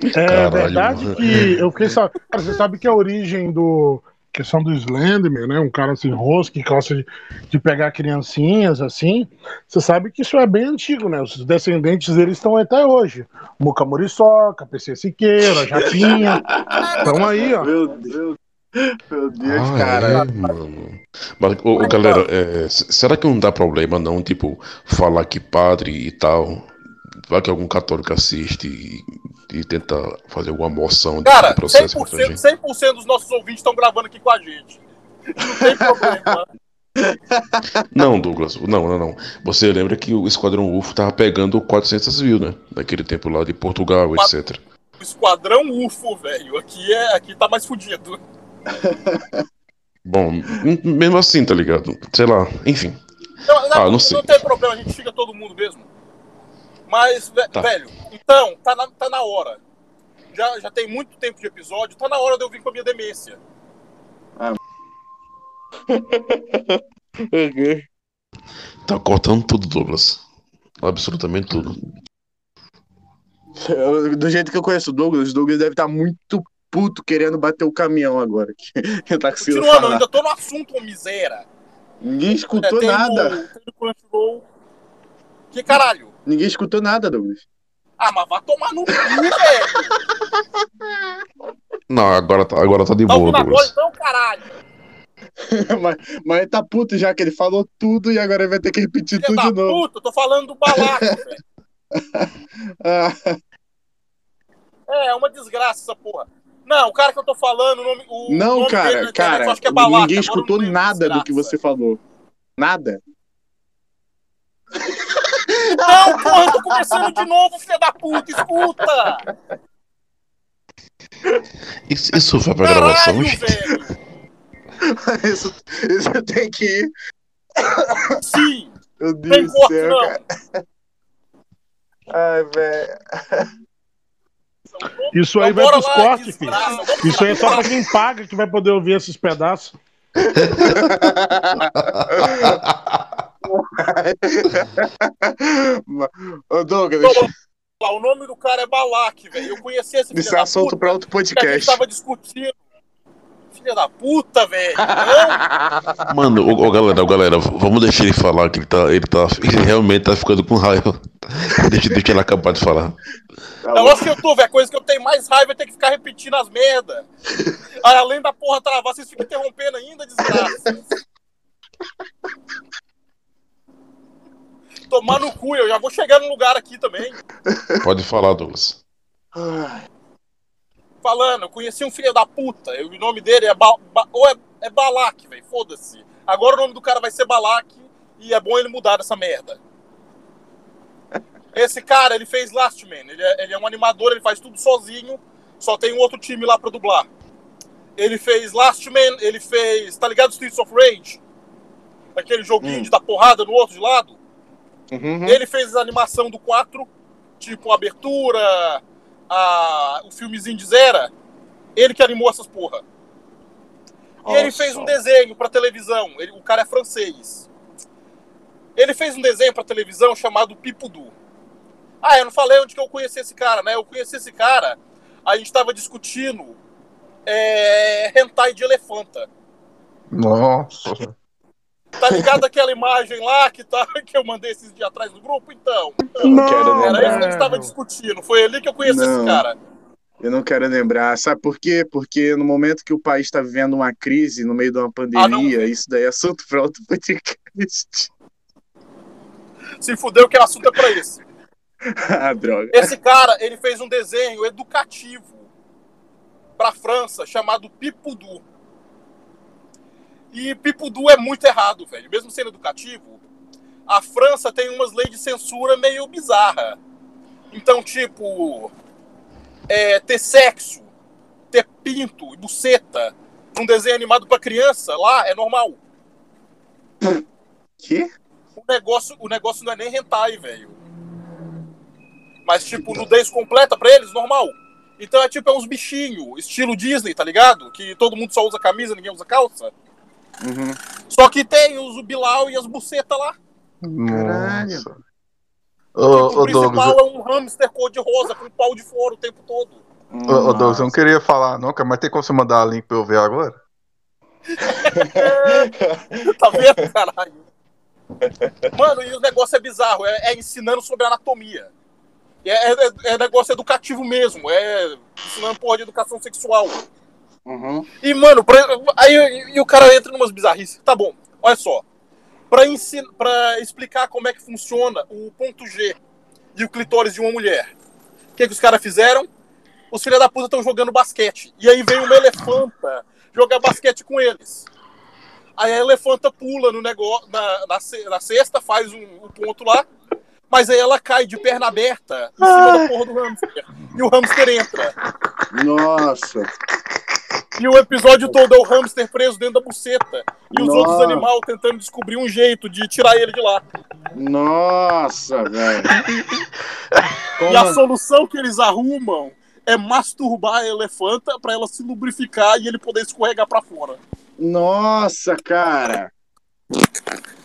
É Caralho, verdade mano. que eu fiquei. Cara, você sabe que a origem do. Questão do Slenderman, né? Um cara sem rosto que gosta de, de pegar criancinhas assim. Você sabe que isso é bem antigo, né? Os descendentes deles estão até hoje. Muca Muriçoca, PC Siqueira, Japinha. Estão aí, ó. Meu Deus. Meu Deus, Ah, cara. é, mano. Mas, ô, ô, galera, é, s- será que não dá problema não, tipo, falar que padre e tal, vai que algum católico assiste e, e tenta fazer alguma moção de Cara, processo contra a 100%, gente? 100 dos nossos ouvintes estão gravando aqui com a gente. Não tem problema. Não, Douglas, não, não, não. Você lembra que o Esquadrão UFO tava pegando 400 mil, né? Naquele tempo lá de Portugal, etc. O esquadrão UFO, velho. Aqui, é, aqui tá mais fudido. Bom, mesmo assim, tá ligado? Sei lá, enfim. Não, não, Ah, não sei. tem problema, a gente xinga todo mundo mesmo. Mas, ve- Tá. velho, então, tá na, tá na hora. Já, já tem muito tempo de episódio, tá na hora de eu vir com a minha demência. *laughs* Tá cortando tudo, Douglas. Absolutamente tudo. Eu- Do jeito que eu conheço o Douglas, o Douglas deve estar muito puto querendo bater o caminhão agora. Que *laughs* tá Continuando, eu falar. ainda tô no assunto, ô miséria. Ninguém É, escutou tem nada. O, tem o Crunchyroll. Que caralho? Ninguém escutou nada, Douglas. Ah, mas vai tomar no cu, velho. *laughs* Não, agora tá, agora tá de Tá boa, Douglas. então, caralho? *laughs* mas, mas ele tá puto já, que ele falou tudo e agora ele vai ter que repetir Filha tudo da de novo. puta, eu tô falando do balaco, *laughs* velho. Ah, É, é uma desgraça essa porra. Não, o cara que eu tô falando, o nome, o não, nome dele cara, internet eu cara, acho que é Balaca, ninguém escutou nada do que você falou. Nada. Não, porra, eu tô começando de novo, filha da puta, escuta! Isso, isso vai pra gravação, Caralho, gente? velho! *laughs* Isso, isso tem que ir. Sim, Meu tem Deus do céu, não. cara. Ai, velho. Isso aí Então, vai pros lá, cortes, filho. Isso aí é só pra quem paga que vai poder ouvir esses pedaços. *laughs* Ô, Douglas, O nome do cara é Balak, velho. Eu conheci esse isso é assunto puta pra outro que a gente podcast. tava discutindo. Filha da puta, velho. *laughs* Mano, ô, ô, galera, ô, galera, vamos deixar ele falar que ele tá. Ele tá. Ele realmente tá ficando com raiva. *laughs* deixa, deixa ele acabar de falar. Tá É lógico que eu tô, velho. A coisa que eu tenho mais raiva é ter que ficar repetindo as merda. Além da porra travar, vocês ficam interrompendo ainda, desgraça. Tomar no cu, eu já vou chegar num lugar aqui também. Pode falar, Douglas. Falando, eu conheci um filho da puta. eu- o nome dele é, ba, Ba- ou é, é Balak, velho. Foda-se. Agora o nome do cara vai ser Balak e é bom ele mudar essa merda. Esse cara, ele fez Last Man. Ele é, ele é um animador, ele faz tudo sozinho. Só tem um outro time lá pra dublar. Ele fez Last Man, ele fez. Tá ligado? Streets of Rage? Aquele joguinho Hum. de dar porrada no outro de lado. Uhum. Ele fez a animação do 4, tipo a abertura, a, o filmezinho de Zera. Ele que animou essas porra. E ele fez um desenho pra televisão. Ele- o cara é francês. Ele fez um desenho pra televisão chamado Pipudu. Ah, eu não falei onde que eu conheci esse cara, né? Eu conheci esse cara, a gente tava discutindo é, hentai de elefanta. Nossa. Tá ligado aquela imagem lá que, tá, *laughs* que eu mandei esses dias atrás no grupo? Então, Não quero era isso que a gente tava discutindo. Foi ali que eu conheci esse Não. cara. Eu não quero lembrar. Sabe por quê? Porque no momento que o país está vivendo uma crise, no meio de uma pandemia, isso daí é assunto para outro podcast. Se fudeu que o assunto é pra isso. *laughs* ah, droga. Esse cara, ele fez um desenho educativo pra França chamado Pipudu. E Pipudu é muito errado, velho. Mesmo sendo educativo, a França tem umas leis de censura meio bizarra. Então, tipo, é, ter sexo, ter pinto e buceta num desenho animado pra criança lá é normal. Que? O negócio, o negócio não é nem hentai, velho. Mas, tipo, nudez completa pra eles, normal. Então é tipo, é uns bichinhos, estilo Disney, tá ligado? Que todo mundo só usa camisa, ninguém usa calça. Uhum. Só que tem os Bilau e as bucetas lá. Caralho. O ô principal Douglas, é um hamster cor-de-rosa com pau de fora o tempo todo. ô, ô, Douglas, eu não queria falar não, cara, mas tem como você mandar link pra eu ver agora? *laughs* Tá vendo, caralho? Mano, e o negócio é bizarro. É, é ensinando sobre anatomia. É, é- é negócio educativo mesmo. É ensinando porra de educação sexual. Uhum. E, mano, pra, aí e, o cara entra numas bizarrices. Tá bom, olha só. Pra, ensin, pra explicar como é que funciona o ponto G e o clitóris de uma mulher. O que, que os caras fizeram? Os filhos da puta estão jogando basquete. E aí vem uma elefanta jogar basquete com eles. Aí a elefanta pula no negócio, na, na, na cesta, faz um, um ponto lá, mas aí ela cai de perna aberta em cima da porra do hamster. E o hamster entra. Nossa. E o episódio todo é o hamster preso dentro da buceta. E os Nossa. outros animais tentando descobrir um jeito de tirar ele de lá. Nossa, velho. E a solução que eles arrumam é masturbar a elefanta pra ela se lubrificar e ele poder escorregar pra fora. Nossa, cara.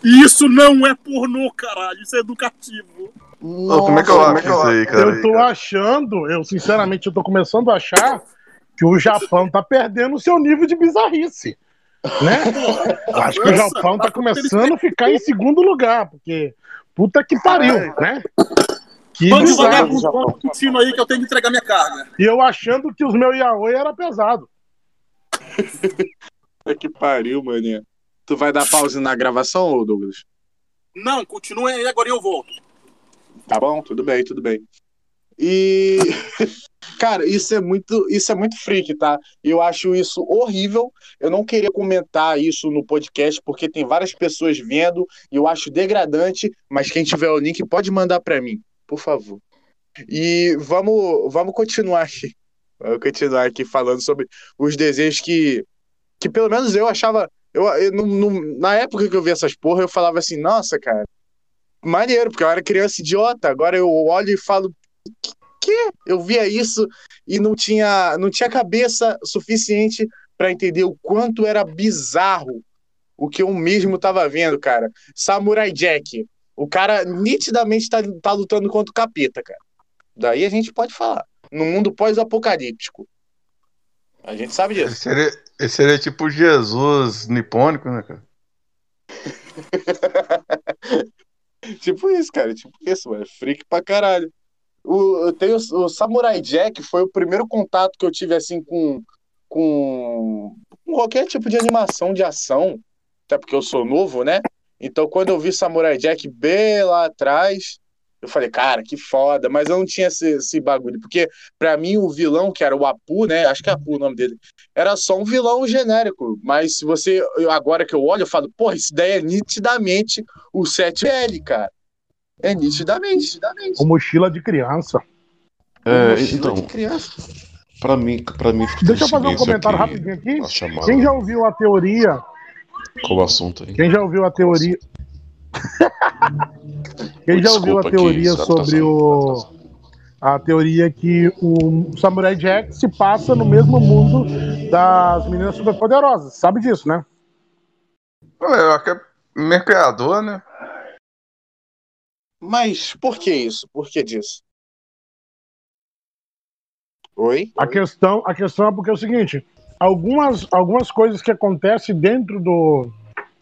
E isso não é pornô, caralho. Isso é educativo. Ô, como é que eu acho isso aí, cara? Eu tô achando, eu sinceramente eu tô começando a achar que o Japão tá perdendo o seu nível de bizarrice. Né? Acho que o Japão tá começando a ficar em segundo lugar, porque puta que pariu, né? Que Vamos bizarro. vagabundo, vamos contínuo aí que eu tenho que entregar minha carga. E eu achando que os meus yaoi era pesado. Puta *laughs* que pariu, maninha. Tu vai dar pause na gravação, ô Douglas? Não, continue aí, agora eu volto. Tá bom, tudo bem, tudo bem. E *laughs* cara, isso é muito, isso é muito freak, tá? Eu acho isso horrível. Eu não queria comentar isso no podcast porque tem várias pessoas vendo e eu acho degradante, mas quem tiver o link pode mandar pra mim, por favor. E vamos, vamos continuar aqui. Vamos continuar aqui falando sobre os desenhos que que pelo menos eu achava eu, eu não- não- na época que eu vi essas porra, eu falava assim, nossa, cara, maneiro, porque eu era criança idiota. Agora eu olho e falo, que? Eu via isso e não tinha, não tinha cabeça suficiente pra entender o quanto era bizarro o que eu mesmo tava vendo, cara. Samurai Jack. O cara nitidamente tá, tá lutando contra o capeta, cara. Daí a gente pode falar. No mundo pós-apocalíptico. A gente sabe disso. Esse seria, esse seria tipo Jesus nipônico, né, cara? *laughs* Tipo isso, cara. Tipo isso, mano. Freak pra caralho. O, eu tenho, o Samurai Jack foi o primeiro contato que eu tive, assim, com, com, com qualquer tipo de animação de ação. Até porque eu sou novo, né? Então, quando eu vi Samurai Jack bem lá atrás, eu falei, cara, que foda. Mas eu não tinha esse, esse bagulho. Porque, pra mim, o vilão, que era o Apu, né? Acho que é Apu o nome dele. Era só um vilão genérico. Mas se você. agora que eu olho, eu falo, porra, isso daí é nitidamente o 7L, cara. É nitidamente, nitidamente. Com mochila de criança. É, Mochila então, de criança. pra mim, pra mim fica Deixa eu fazer um comentário aqui, rapidinho aqui. chamada. Quem já ouviu a teoria? Qual o assunto aí? Quem já ouviu a teoria? *laughs* Quem já ouviu a teoria tá sobre o a teoria que o Samurai Jack se passa no mesmo mundo das meninas superpoderosas. Sabe disso, né? Eu acho que é mercador, né? Mas por que isso? Por que disso? Oi? A questão, a questão é porque é o seguinte: algumas, algumas coisas que acontecem dentro do,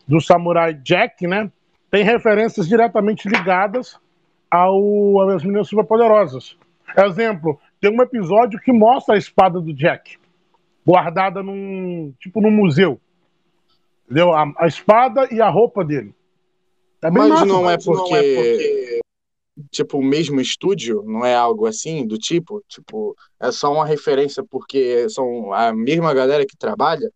do Samurai Jack, né? Tem referências diretamente ligadas ao, às meninas superpoderosas. Exemplo, tem um episódio que mostra a espada do Jack guardada num tipo num museu. Entendeu? A, a espada e a roupa dele. É bem Mas massa, não é mas não porque, tipo, o mesmo estúdio, não é algo assim, do tipo, tipo, é só uma referência porque são a mesma galera que trabalha?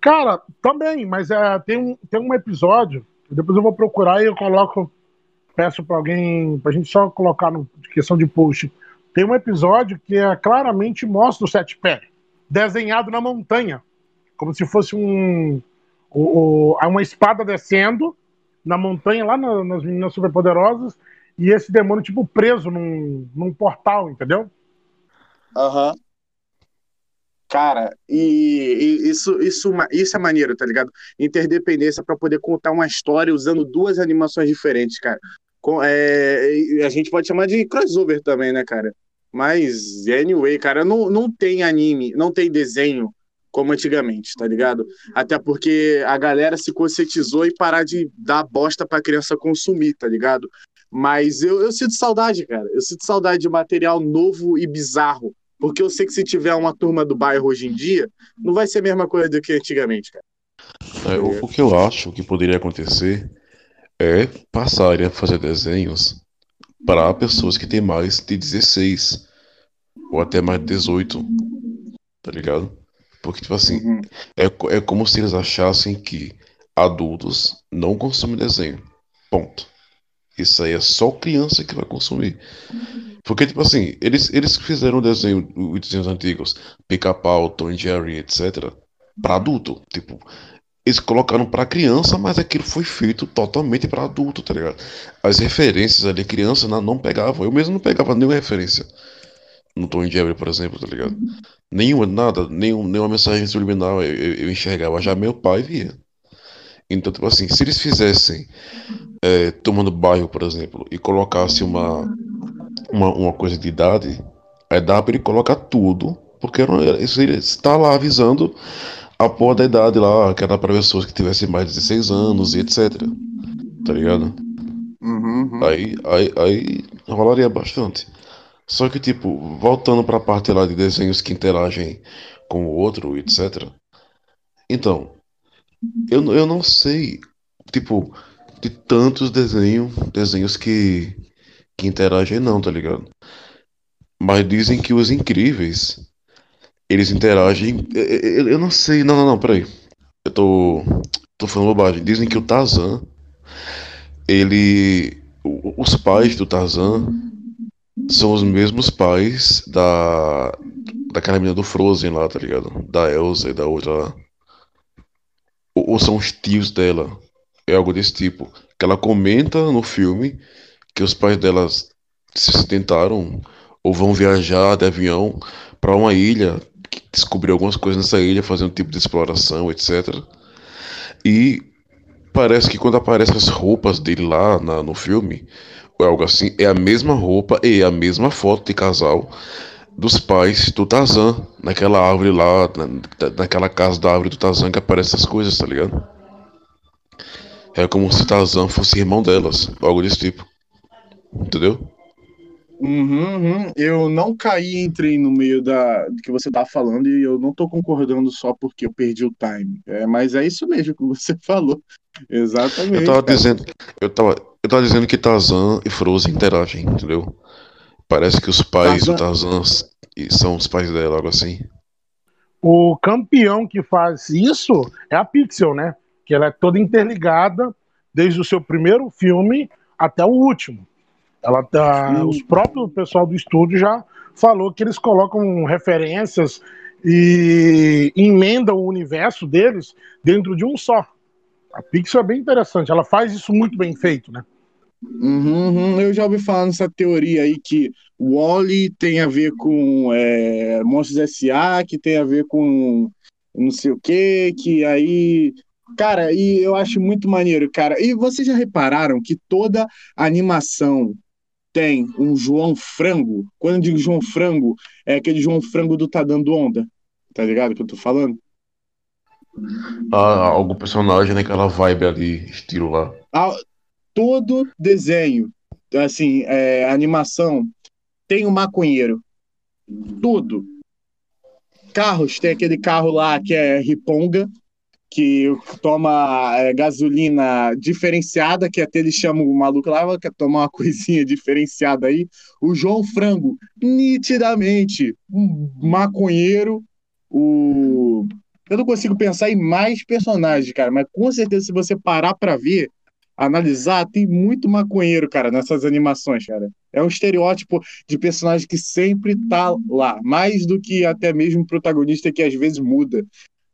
Cara, também, mas é, tem, um, tem um episódio, depois eu vou procurar e eu coloco, peço pra alguém, pra gente só colocar no questão de post. Tem um episódio que é, claramente mostra o Sete Pé, desenhado na montanha, como se fosse um, o, o- uma espada descendo na montanha, lá na- nas meninas superpoderosas, e esse demônio, tipo, preso num, num portal, entendeu? Aham. Cara, e, e isso, isso, isso é maneiro, tá ligado? Interdependência pra poder contar uma história usando duas animações diferentes, cara. Com, é, a gente pode chamar de crossover também, né, cara? Mas, anyway, cara, não, não tem anime, não tem desenho como antigamente, tá ligado? Até porque a galera se conscientizou e parar de dar bosta pra criança consumir, tá ligado? Mas eu, eu sinto saudade, cara. Eu sinto saudade de material novo e bizarro. Porque eu sei que se tiver uma turma do bairro hoje em dia, não vai ser a mesma coisa do que antigamente, cara. É, o, o que eu acho que poderia acontecer é passarem a fazer desenhos para pessoas que têm mais de 16 ou até mais de 18, tá ligado? Porque, tipo assim, Uhum. é, é como se eles achassem que adultos não consomem desenho. Ponto. Isso aí é só criança que vai consumir. Porque, tipo assim, eles, eles fizeram desenho, os desenhos antigos, Pica-Pau, Tom e Jerry, etc., pra adulto. Tipo, eles colocaram pra criança, mas aquilo foi feito totalmente pra adulto, tá ligado? As referências ali, criança não, não pegava. Eu mesmo não pegava nenhuma referência no Tom e Jerry, por exemplo, tá ligado? Nenhuma, nada, nenhum, nenhuma mensagem subliminal eu, eu, eu enxergava. Já meu pai via. Então, tipo assim, se eles fizessem é, tomando bairro, por exemplo, e colocasse uma, uma, uma coisa de idade, aí dá pra ele colocar tudo, porque isso ele está lá avisando a porra da idade lá, que era pra pessoas que tivessem mais de 16 anos e etc. Tá ligado? Uhum, uhum. Aí, aí, aí rolaria bastante. Só que, tipo, voltando pra parte lá de desenhos que interagem com o outro, etc. Então, eu, eu não sei, tipo, de tantos desenhos, desenhos que, que interagem não, tá ligado? Mas dizem que os incríveis, eles interagem. Eu, eu, eu não sei, não, não, não, peraí. Eu tô, tô falando bobagem. Dizem que o Tarzan, ele. Os pais do Tarzan são os mesmos pais da. Daquela menina do Frozen lá, tá ligado? Da Elsa e da outra lá. Ou, ou são os tios dela. É algo desse tipo. Que ela comenta no filme que os pais delas se acidentaram ou vão viajar de avião pra uma ilha, descobrir algumas coisas nessa ilha, fazer um tipo de exploração, etc. E parece que quando aparecem as roupas dele lá na- no filme, algo assim, é a mesma roupa e a mesma foto de casal dos pais do Tarzan, naquela árvore lá, na, naquela casa da árvore do Tarzan que aparece essas coisas, tá ligado? É como se Tarzan fosse irmão delas, algo desse tipo. Entendeu? Uhum, uhum. Eu não caí, entrei no meio da, do que você tá falando e eu não tô concordando só porque eu perdi o time. É, mas é isso mesmo que você *laughs* falou. Exatamente. Eu tava cara. dizendo, eu tava, eu tava dizendo que Tarzan e Frozen interagem, entendeu? Parece que os pais do Tarzan s- e são os pais dela, algo assim. O campeão que faz isso é a Pixel, né? Que ela é toda interligada desde o seu primeiro filme até o último. Ela tá, Sim. os próprios pessoal do estúdio já falou que eles colocam referências e emendam o universo deles dentro de um só. A Pixel é bem interessante, ela faz isso muito bem feito, né? Uhum, uhum. Eu já ouvi falar nessa teoria aí que o Wall-E tem a ver com é, Monstros S.A., que tem a ver com não sei o quê, que aí. Cara, e eu acho muito maneiro, cara. E vocês já repararam que toda animação tem um João Frango? Quando eu digo João Frango, é aquele João Frango do Tá Dando Onda. Tá ligado que eu tô falando? Ah, algum personagem naquela vibe ali, estilo lá. Ah, todo desenho, assim, é, animação, tem um maconheiro. Tudo. Carros, tem aquele carro lá que é riponga, que toma é, gasolina diferenciada, que até eles chamam o maluco lá, quer tomar uma *laughs* coisinha diferenciada aí. O João Frango, nitidamente, um maconheiro. O... Eu não consigo pensar em mais personagens, cara, mas com certeza, se você parar pra ver, analisar, tem muito maconheiro, cara, nessas animações, cara. É um estereótipo de personagem que sempre tá lá, mais do que até mesmo o protagonista que às vezes muda.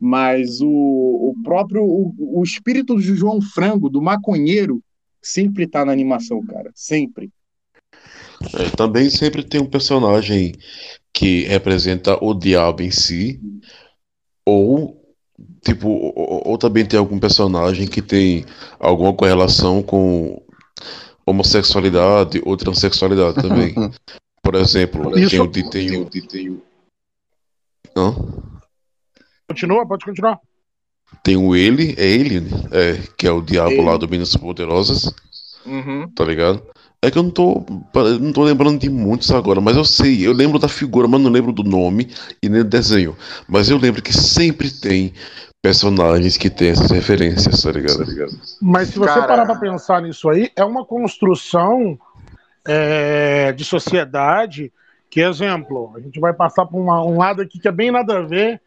Mas o, o próprio o, o espírito do João Frango, do maconheiro, sempre tá na animação, cara. Sempre. É, também sempre tem um personagem que representa o diabo em si, ou tipo, ou, ou também tem algum personagem que tem alguma correlação com homossexualidade ou transexualidade também. *laughs* Por exemplo, Isso- tem o tem o tem o Hã? Continua, pode continuar. Tem o ele, é ele, né? é, que é o diabo Ele. lá do Minas Poderosas, Uhum. tá ligado? É que eu não tô, não tô lembrando de muitos agora, mas eu sei, eu lembro da figura, mas não lembro do nome e nem do desenho. Mas eu lembro que sempre tem personagens que têm essas referências, tá ligado? Mas se você Cara- parar pra pensar nisso aí, é uma construção é, de sociedade que, exemplo, a gente vai passar por uma- um lado aqui que é bem nada a ver,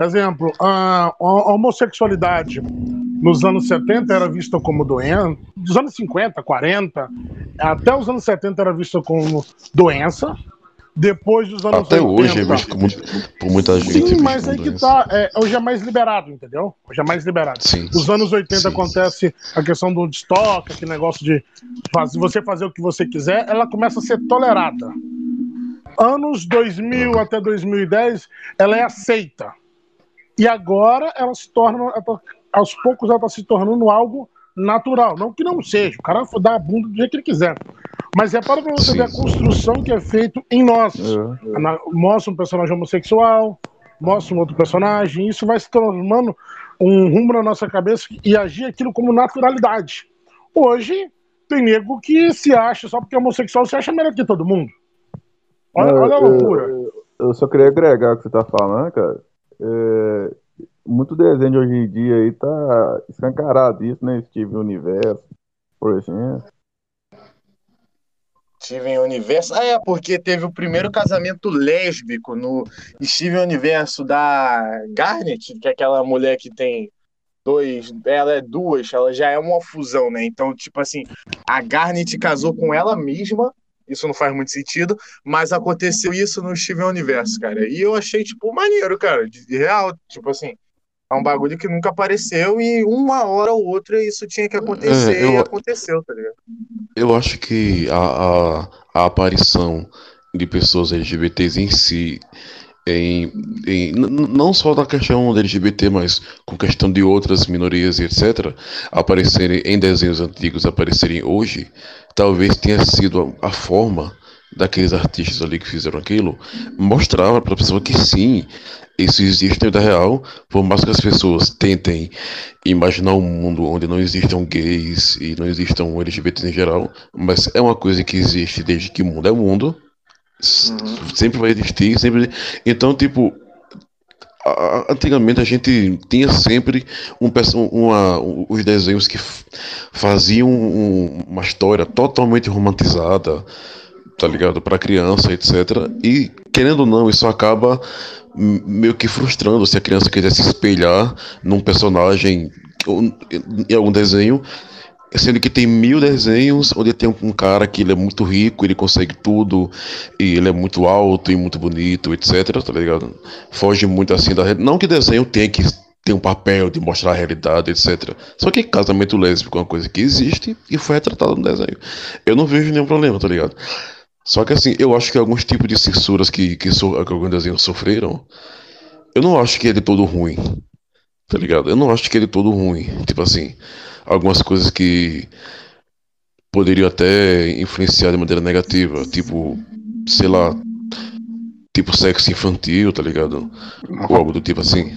Exemplo, a, homossexualidade nos anos 70 era vista como doença, dos anos 50, 40, até os anos 70 era vista como doença. Depois dos anos Até 80. hoje é visto como- por muita gente. Sim, mas aí que tá. é, hoje é mais liberado, entendeu? Hoje é mais liberado. Sim. Nos anos 80 Sim, acontece a questão do estoque, aquele negócio de faz- você fazer o que você quiser, ela começa a ser tolerada. Anos 2000 até 2010, ela é aceita. E agora ela se torna, ela tá- aos poucos, ela está se tornando algo natural. Não que não seja, o cara dá a bunda do jeito que ele quiser. Mas é para você Sim. ver a construção que é feito em nós. É. Na- mostra um personagem homossexual, mostra um outro personagem, isso vai se transformando um rumo na nossa cabeça e agir aquilo como naturalidade. Hoje, tem nego que se acha, só porque é homossexual, se acha melhor que todo mundo. Olha, olha a Eu- loucura. Eu, eu só queria agregar o que você tá falando, cara. É, muito desenho de hoje em dia aí tá escancarado isso, né? Steve Universo, por exemplo. Steven Universo. Ah, é, porque teve o primeiro casamento lésbico no Steven Universo da Garnet, que é aquela mulher que tem dois. Ela é duas, ela já é uma fusão, né? Então, tipo assim, a Garnet casou com ela mesma. Isso não faz muito sentido, mas aconteceu isso no Steven Universo, cara. E eu achei, tipo, maneiro, cara. De de real, tipo assim. É um bagulho que nunca apareceu e uma hora ou outra isso tinha que acontecer É, eu- e aconteceu, tá ligado? Eu acho que a, a, a aparição de pessoas LGBTs em si, em, em- não só da questão da LGBT, mas com questão de outras minorias e etc., aparecerem em desenhos antigos, aparecerem hoje, talvez tenha sido a, a forma daqueles artistas ali que fizeram aquilo mostrar para a pessoa que sim, isso existe na vida real, por mais que as pessoas tentem imaginar um mundo onde não existam gays e não existam LGBTs em geral, mas é uma coisa que existe desde que o mundo é mundo, s- sempre vai existir, sempre. Então, tipo, antigamente a gente tinha sempre um, uma, um- os desenhos que faziam um- uma história totalmente romantizada, tá ligado, para criança, etc. E querendo ou não, isso acaba meio que frustrando se a criança quiser se espelhar num personagem ou em algum desenho, sendo que tem mil desenhos onde tem um, cara que ele é muito rico, ele consegue tudo, e ele é muito alto e muito bonito, etc, tá ligado? Foge muito assim da. Não que desenho tenha que ter um papel de mostrar a realidade, etc. Só que casamento lésbico é uma coisa que existe e foi retratado no desenho. Eu não vejo nenhum problema, tá ligado? Só que assim, eu acho que alguns tipos de censuras que, que, so, que alguns desenhos sofreram, eu não acho que é de todo ruim. Tá ligado? Eu não acho que é de todo ruim. Tipo assim, algumas coisas que poderiam até influenciar de maneira negativa. Tipo, sei lá, tipo sexo infantil, tá ligado? Ou algo do tipo assim.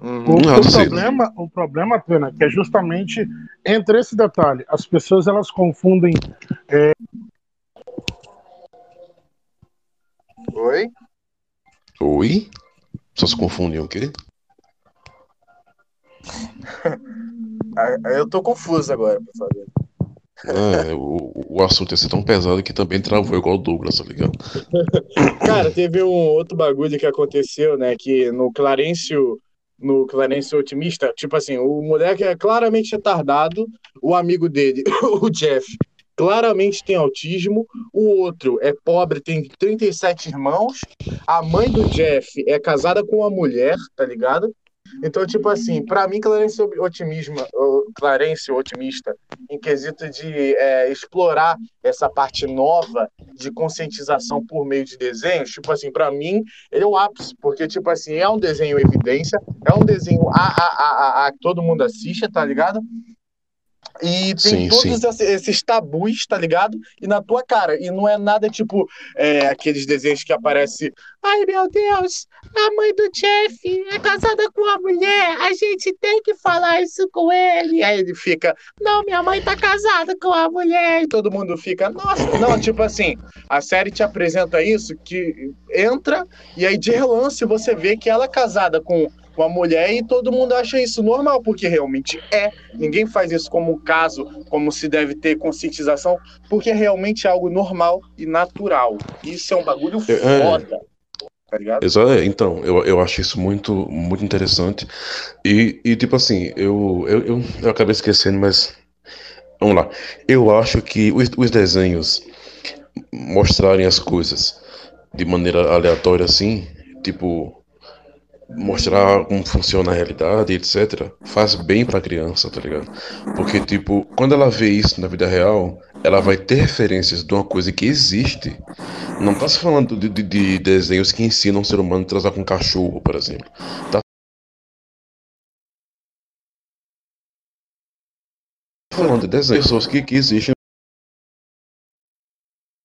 O, Não, o não sei. problema, o problema, Pena, que é justamente entre esse detalhe. As pessoas elas confundem Oi? Oi? Só se confundem o quê? *laughs* Eu tô confuso agora, pra saber. É, o, o assunto ia ser tão pesado que também travou igual o Douglas, tá ligado? *laughs* Cara, teve um outro bagulho que aconteceu, né? Que no Clarencio, no Clarencio Otimista, tipo assim, o moleque é claramente retardado, o amigo dele, *coughs* o Jeff, claramente tem autismo, o outro é pobre, tem 37 irmãos, a mãe do Jeff é casada com uma mulher, tá ligado? Então, tipo assim, pra mim, Clarence Otimismo, o Clarence Otimista, em quesito de é, explorar essa parte nova de conscientização por meio de desenhos, tipo assim, pra mim, ele é o ápice, porque, tipo assim, é um desenho evidência, é um desenho a, a, a, a, a que todo mundo assiste, tá ligado? E tem Sim, todos sim. esse- esses tabus, tá ligado? E na tua cara. E não é nada tipo é, aqueles desenhos que aparece. Ai, meu Deus, a mãe do Jeff é casada com uma mulher. A gente tem que falar isso com ele. Aí ele fica, não, minha mãe tá casada com a mulher. E todo mundo fica, nossa. Não, tipo assim, a série te apresenta isso que entra e aí de relance você vê que ela é casada com. Com a mulher e todo mundo acha isso normal, porque realmente é. Ninguém faz isso como um caso, como se deve ter conscientização, porque realmente é algo normal e natural. Isso é um bagulho É. foda. tá ligado? Exa- é, Então, eu, eu acho isso muito, muito interessante. E, e tipo assim, eu, eu, eu, eu acabei esquecendo, mas vamos lá. Eu acho que os, os desenhos mostrarem as coisas de maneira aleatória assim, tipo, mostrar como funciona a realidade, etc., faz bem pra criança, tá ligado? Porque, tipo, quando ela vê isso na vida real, ela vai ter referências de uma coisa que existe. Não tá se falando de, de- de desenhos que ensinam o ser humano a transar com cachorro, por exemplo. Tá falando de desenhos pessoas que, que existem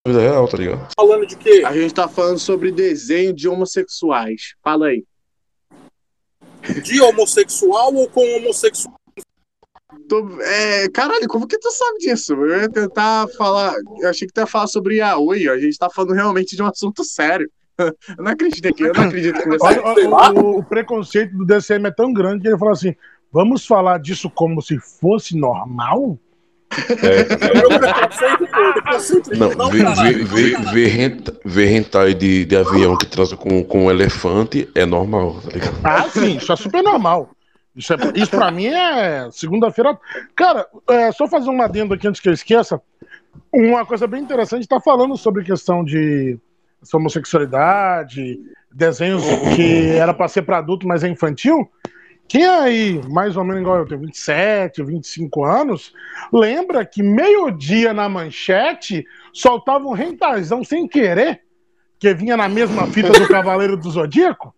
na vida real, tá ligado? Falando de quê? A gente tá falando sobre desenho de homossexuais. Fala aí. De homossexual ou com homossexual? Tô- é, caralho, como que tu sabe disso? Eu ia tentar falar. Eu achei que tu ia falar sobre Yaoi. A gente tá falando realmente de um assunto sério. Eu não acredito que eu não acredito que você. O, o- o preconceito do DCM é tão grande que ele fala assim: vamos falar disso como se fosse normal? Pô, preconceito Não, não, ver, caralho. ver, ver, ver, renta- ver hentai de, de avião que transa com, com um elefante é normal, tá ligado? Ah, sim, isso é super normal. Isso, é, isso pra mim é segunda-feira. Cara, é, só fazer um adendo aqui antes que eu esqueça. Uma coisa bem interessante, tá falando sobre questão de homossexualidade, desenhos que era pra ser pra adulto, mas é infantil. Quem aí, mais ou menos igual eu tenho 27, 25 anos, lembra que meio-dia na manchete soltava um rentazão sem querer, que vinha na mesma fita do Cavaleiro do Zodíaco?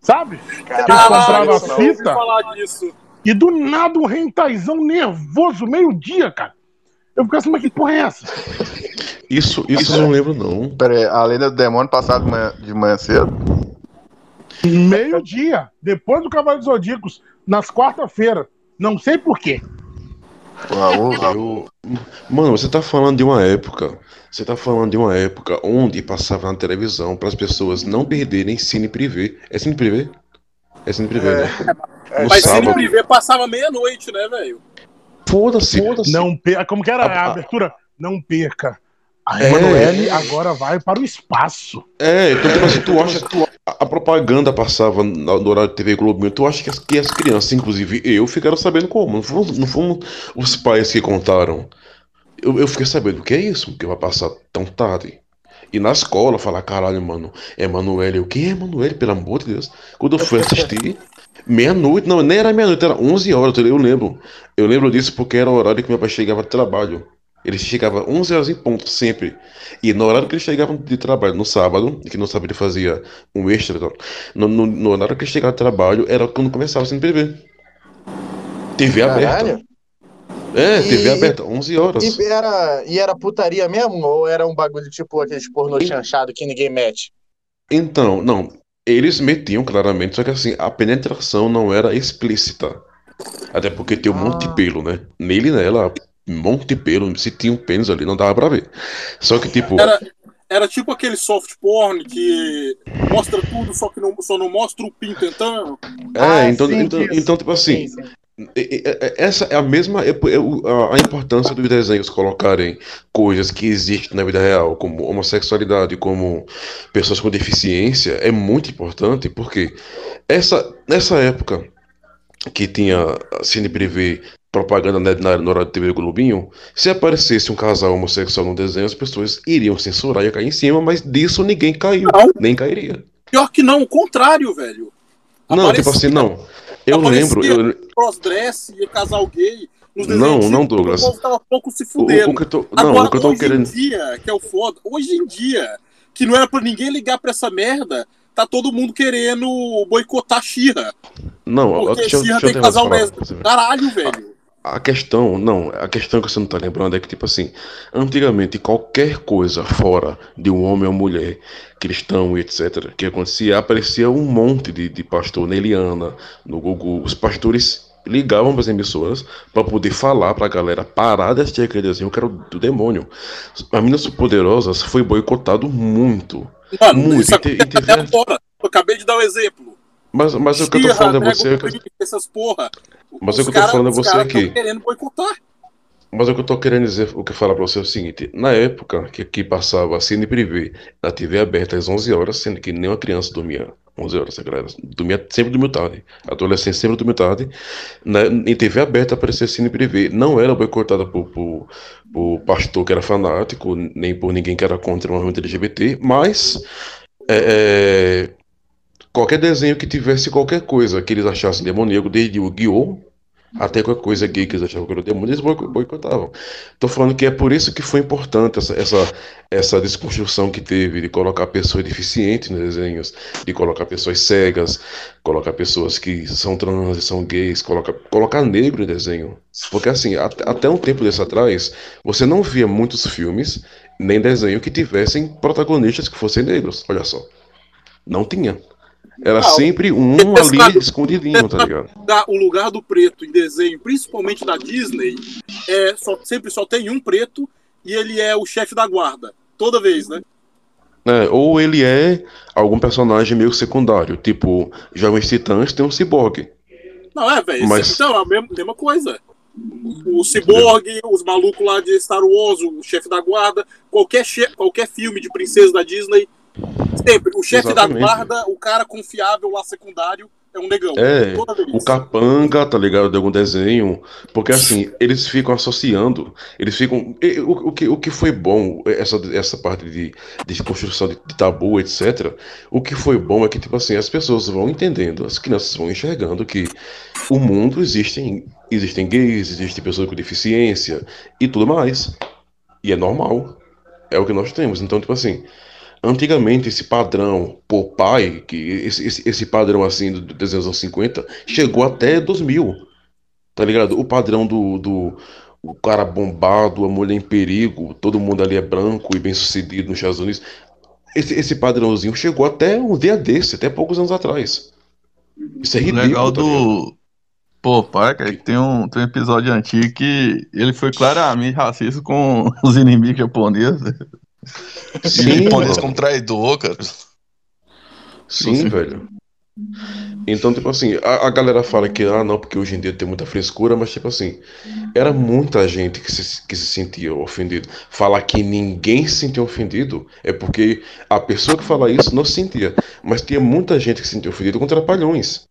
Sabe? Que comprava ouvi fita falar disso. e do nada um rentaizão nervoso, meio-dia, cara. Eu ficava assim, mas que porra é essa? Isso, isso eu não lembro, não. Pera aí, a lenda do demônio passava de manhã, de manhã cedo? Meio-dia, depois do Cavaleiro dos Zodíacos, nas quarta-feiras. Não sei porquê. Raul, Eu... Mano, você tá falando de uma época. Você tá falando de uma época onde passava na televisão para as pessoas não perderem cine privê. É cine privê? É cine privê, né? No Mas Cine sábado. Privé passava meia-noite, né, velho? Foda-se. Foda-se. Não perca. Como que era A- a a- abertura? Não perca. A É. Emanuele agora vai para o espaço. É, então tipo assim, tu acha que a, propaganda passava no horário de TV Globinho, tu acha que as, que as crianças, inclusive eu, ficaram sabendo como? Não foram, não foram os pais que contaram. Eu, eu fiquei sabendo o que é isso, que vai passar tão tarde. E na escola, falar, caralho, mano, Emanuele, o que é Emanuele, pelo amor de Deus? Quando eu fui assistir, meia-noite, não, nem era meia-noite, era 11 horas, eu lembro. Eu lembro disso porque era o horário que meu pai chegava de trabalho. Ele chegava 11 horas em ponto, sempre. E no horário que ele chegava de trabalho, no sábado, que no sábado ele fazia um extra, então, no, no, no horário que ele chegava de trabalho, era quando começava a TV. TV aberta. Caralho. É, E- TV aberta, 11 horas. E era, e era putaria mesmo? Ou era um bagulho tipo aqueles pornô chanchado que ninguém mete? Então, não, eles metiam claramente, só que assim, a penetração não era explícita. Até porque tem um monte de pelo, né? Nele e nela, monte de pelo, se tinha um pênis ali, não dava pra ver. Só que, tipo, Era, era tipo aquele soft porn que mostra tudo, só que não, só não mostra o pinto entrando. é, Ah, então, sim, então, então, tipo assim, Sim, sim. Essa é a mesma a importância dos desenhos colocarem coisas que existem na vida real, como homossexualidade, como pessoas com deficiência, é muito importante porque essa nessa época que tinha cine privê propaganda na, no horário de TV Globinho, se aparecesse um casal homossexual no desenho, as pessoas iriam censurar e cair em cima, mas disso ninguém caiu, Não. nem cairia. Pior que não, o contrário, velho. Não, tipo assim, não. Eu lembro, eu, Crossdress e casal gay. Não, não, antigos, Douglas. O povo tava pouco se o, fudendo. o que eu tô, não, Agora, o que eu tô hoje querendo em dia, que é o foda, hoje em dia, que não era pra ninguém ligar pra essa merda, tá todo mundo querendo boicotar Xirra. Não, Porque Xirra tem casal lésbico. Caralho, velho. A questão, não, a questão que você não tá lembrando é que, tipo assim, antigamente qualquer coisa fora de um homem ou mulher, cristão e etc., que acontecia, aparecia um monte de, de pastor na Eliana, no Google. Os pastores ligavam para as emissoras para poder falar pra galera parar de assistir aquele desenho que era do, demônio. As Minas Poderosas foi boicotado muito. Mano, Muito, isso e e até agora. Eu acabei de dar o exemplo. Mas, mas o que eu tô falando é você. é que- Ball, essas porra. Mas Os o que eu tô falando é você aqui. querendo boicotar. Mas o que eu tô querendo dizer, o que eu falar pra você é o seguinte: na época que aqui passava Cine Privé na TV aberta às 11 horas, sendo que nenhuma criança dormia 11 horas, a galera dormia, sempre dormiu tarde. Adolescente sempre dormiu tarde. Na, em TV aberta aparecia Cine Privé. Não era boicotada por, por, por pastor que era fanático, nem por ninguém que era contra o movimento LGBT, mas. é, é, qualquer desenho que tivesse qualquer coisa que eles achassem demoníaco, desde o Guiô até qualquer coisa gay que eles achavam que era demônio, eles boico- boicotavam. Tô falando que é por isso que foi importante essa, essa, essa desconstrução que teve de colocar pessoas deficientes nos desenhos, de colocar pessoas cegas, colocar pessoas que são trans são gays, colocar, negro em desenho. Porque assim, até, até um tempo desse atrás, você não via muitos filmes, nem desenho que tivessem protagonistas que fossem negros. Olha só. Não tinha. Era Não. sempre um *laughs* ali escondidinho, tá ligado? *laughs* O lugar do preto em desenho, principalmente da Disney, é só, sempre só tem um preto e ele é o chefe da guarda. Toda vez, né? É, ou ele é algum personagem meio secundário, tipo Jovens Titãs tem um ciborgue. Não, é, velho. Mas- Então, é a mesma, mesma coisa. O Cyborg, os malucos lá de Star Wars, o chefe da guarda, qualquer, che qualquer filme de princesa da Disney, sempre. O chefe da guarda, o cara confiável lá secundário, é um negão. É, o capanga, tá ligado? De algum desenho. Porque assim, eles ficam associando, eles ficam. O, o, que, o que foi bom, essa, essa parte de, de construção de, de tabu, etc. O que foi bom é que, tipo assim, as pessoas vão entendendo, as crianças vão enxergando que o mundo existem, existem gays, existem pessoas com deficiência e tudo mais. E é normal. É o que nós temos. Então, tipo assim. Antigamente, esse padrão Popeye, que esse, esse, esse padrão assim do dos anos 50, chegou até 2000, tá ligado? O padrão do, do o cara bombado, a mulher em perigo, todo mundo ali é branco e bem sucedido nos Estados Unidos. Esse, esse padrãozinho chegou até um dia desse, até poucos anos atrás. Isso é O ridículo. legal tá do Pô, Parker é que tem um, tem um episódio antigo que ele foi claramente racista com *laughs* os inimigos japoneses. Sim, japonês como traidor, cara. Sim, velho. Então, tipo assim, a, a galera fala que, ah, não, porque hoje em dia tem muita frescura, mas, tipo assim, era muita gente que se, que se sentia ofendido. Falar que ninguém se sentia ofendido é porque a pessoa que fala isso não se sentia. Mas tinha muita gente que se sentia ofendido com trapalhões.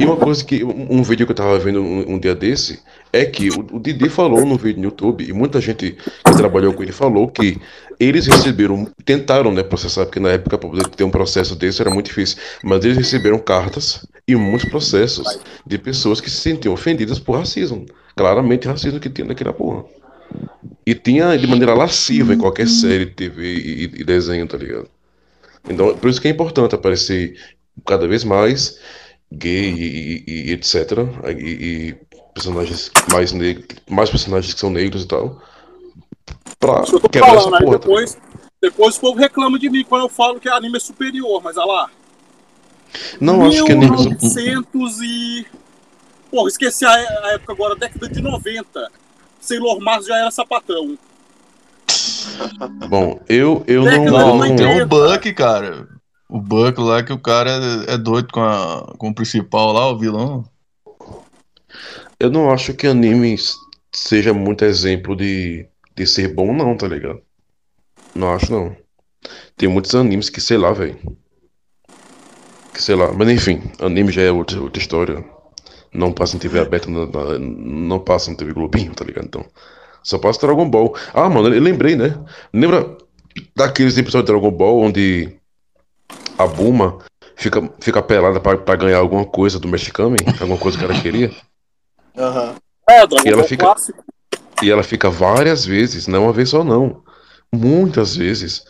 E uma coisa que, um, um vídeo que eu tava vendo um, um dia desse, é que o, o Didi falou no vídeo no YouTube, e muita gente que trabalhou com ele falou que eles receberam, tentaram, né, processar, porque na época para poder ter um processo desse era muito difícil, mas eles receberam cartas e muitos processos de pessoas que se sentiam ofendidas por racismo. Claramente racismo que tinha naquela porra. E tinha de maneira lasciva em qualquer série, TV e, e desenho, tá ligado? Então, por isso que é importante aparecer cada vez mais gay e, e- e etc. E personagens mais negros, mais personagens que são negros e tal. Pra Isso que quebrar essa falando, aí porra. tá depois, depois o povo reclama de mim quando eu falo que anime é superior, mas olha lá. Não acho que é nem. 1900 e. Porra, esqueci a, época agora, década de 90. Sailor Mars já era sapatão. Bom, eu, eu não. Década eu Não, não- tem o Buck, cara. O Buck lá que o cara é, é doido com, a, com o principal lá, o vilão. Eu não acho que animes seja muito exemplo de, de ser bom, não, tá ligado? Não acho, não. Tem muitos animes que, sei lá, velho. Que sei lá. Mas enfim, anime já é outra, outra história. Não passa em TV aberta, não, não- passa na TV Globinho, tá ligado? Então. Só passa Dragon Ball. Ah, mano, eu lembrei, né? Lembra daqueles episódios de Dragon Ball onde a Bulma fica, fica pelada pra, pra ganhar alguma coisa do Mexicano? Alguma coisa que ela queria? Aham. É, Dragon E ela Ball fica- clássico. E ela fica várias vezes, não uma vez só não. Muitas vezes.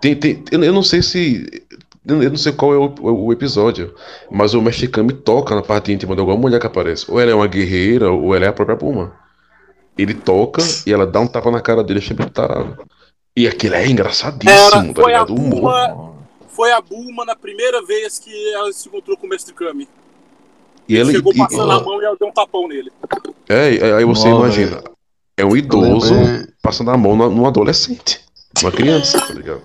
Tem, tem, eu não sei se. Eu não sei qual é o, o episódio, mas o Mexicano toca na parte íntima de alguma mulher que aparece. Ou ela é uma guerreira, ou ela é a própria Puma. Ele toca e ela dá um tapa na cara dele, sempre tarado. E aquilo é engraçadíssimo, Era, tá foi a ligado? O humor. Bulma, foi a Bulma na primeira vez que ela se encontrou com o Mestre Kami. E ele, Chegou e- passando a mão e ela deu um tapão nele. é, é, aí você Não, imagina. É um idoso Eu lembrei- passando a mão num adolescente. Uma criança, tá ligado?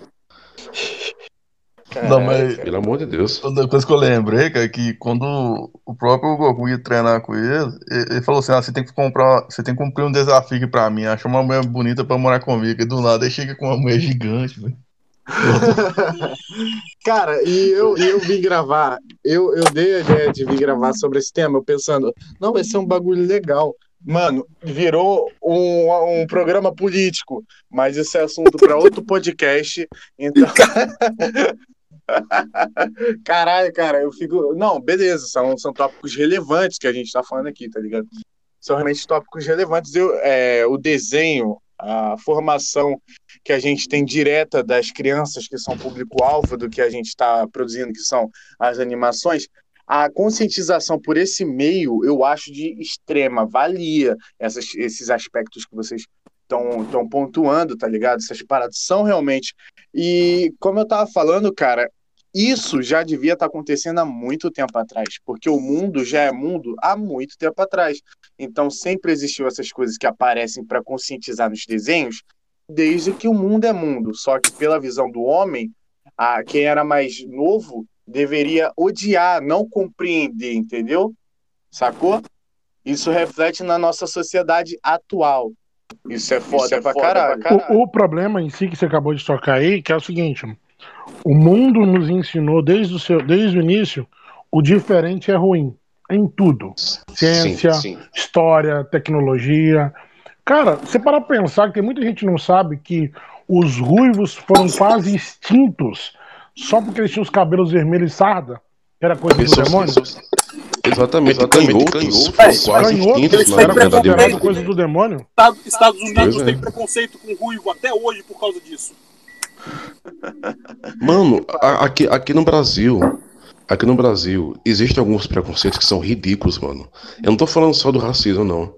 Não, mas Pelo amor de Deus. outra coisa que eu lembrei, cara, é que quando o próprio Goku ia treinar com ele, ele ele falou assim: ah, você tem que comprar, você tem que cumprir um desafio aqui pra mim, achar uma mulher bonita pra morar comigo. E do nada ele chega com uma mulher gigante, velho. Cara, e eu, eu vim gravar, eu, eu dei a ideia de vir gravar sobre esse tema, eu pensando, não, vai ser um bagulho legal. Mano, virou um, um programa político, mas isso é assunto para outro podcast. Então. *laughs* Caralho, cara, eu fico. Não, beleza, são, são tópicos relevantes que a gente tá falando aqui, tá ligado? São realmente tópicos relevantes. Eu, é, o desenho, a formação que a gente tem direta das crianças que são público-alvo do que a gente está produzindo, que são as animações, a conscientização por esse meio eu acho de extrema valia, essas, esses aspectos que vocês estão pontuando, tá ligado? Essas paradas são realmente. E como eu tava falando, cara, isso já devia estar acontecendo há muito tempo atrás, porque o mundo já é mundo há muito tempo atrás. Então sempre existiu essas coisas que aparecem para conscientizar nos desenhos, desde que o mundo é mundo. Só que pela visão do homem, a, quem era mais novo deveria odiar, não compreender, entendeu? Sacou? Isso reflete na nossa sociedade atual. Isso é foda, pra, caralho. O, o problema em si que você acabou de tocar aí, que é o seguinte: o mundo nos ensinou desde o, seu, desde o início o diferente é ruim. Em tudo. Ciência, sim. história, tecnologia. Cara, você para pensar que tem muita gente que não sabe que os ruivos foram quase extintos só porque eles tinham os cabelos vermelhos e sarda. que Era coisa do demônio. Exatamente, Exatamente, canhotos canhotos, foram quase Canhotos, extintos era coisa do demônio. Estados, Unidos Pois é. tem preconceito com ruivo até hoje por causa disso. Mano, a- aqui, aqui no Brasil, aqui no Brasil, existem alguns preconceitos que são ridículos, mano. Eu não tô falando só do racismo, não.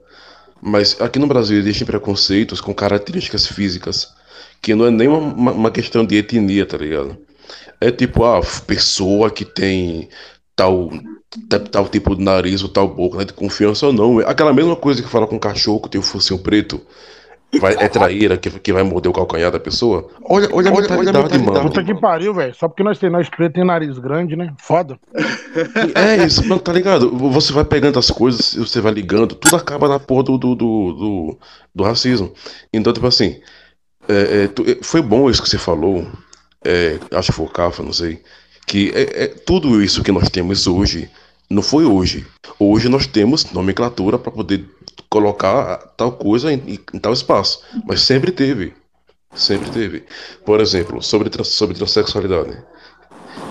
Mas aqui no Brasil existem preconceitos com características físicas que não é nem uma, uma- questão de etnia, tá ligado? É tipo, a pessoa que tem tal, tal, tal tipo de nariz ou tal boca, né, de confiança ou não. É Aquela mesma coisa que fala com um cachorro que tem o focinho preto. Vai, é traíra que, que vai morder o calcanhar da pessoa? Olha, olha, a mentalidade, mano. Puta que pariu, velho. Só porque nós tem nós preto tem nariz grande, né? Foda. É isso, mano, tá ligado? Você vai pegando as coisas, e você vai ligando, tudo acaba na porra do, do, do, do, do racismo. Então, tipo assim, é, é, tu- é, foi bom isso que você falou, é, acho que foi o Cafa, não sei, que é, é, tudo isso que nós temos hoje, não foi hoje. Hoje nós temos nomenclatura para poder colocar tal coisa em, em tal espaço, mas sempre teve. Sempre teve. Por exemplo, sobre, sobre transexualidade.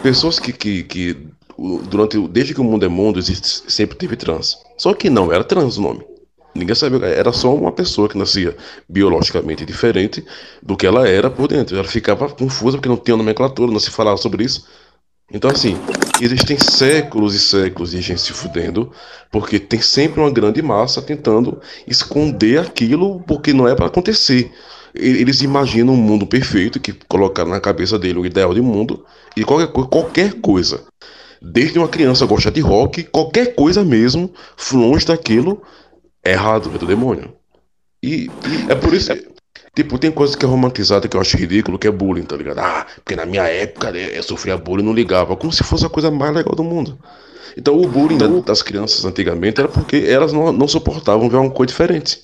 Pessoas que, que, que durante desde que o mundo é mundo existe, sempre teve trans. Só que não era trans o nome. Ninguém sabia, era só uma pessoa que nascia biologicamente diferente do que ela era por dentro. Ela ficava confusa porque não tinha nomenclatura, não se falava sobre isso. Então assim, existem séculos e séculos de gente se fudendo, porque tem sempre uma grande massa tentando esconder aquilo porque não é para acontecer. Eles imaginam um mundo perfeito que colocaram na cabeça dele o ideal de mundo e qualquer, qualquer coisa. Desde uma criança gosta de rock, qualquer coisa mesmo, longe daquilo, é errado, é do demônio. E, e é por isso. Tipo, tem coisa que é romantizada que eu acho ridículo, que é bullying, tá ligado? Ah, porque na minha época né, eu sofria bullying e não ligava. Como se fosse a coisa mais legal do mundo. Então o bullying da- das crianças antigamente era porque elas não, não suportavam ver uma coisa diferente.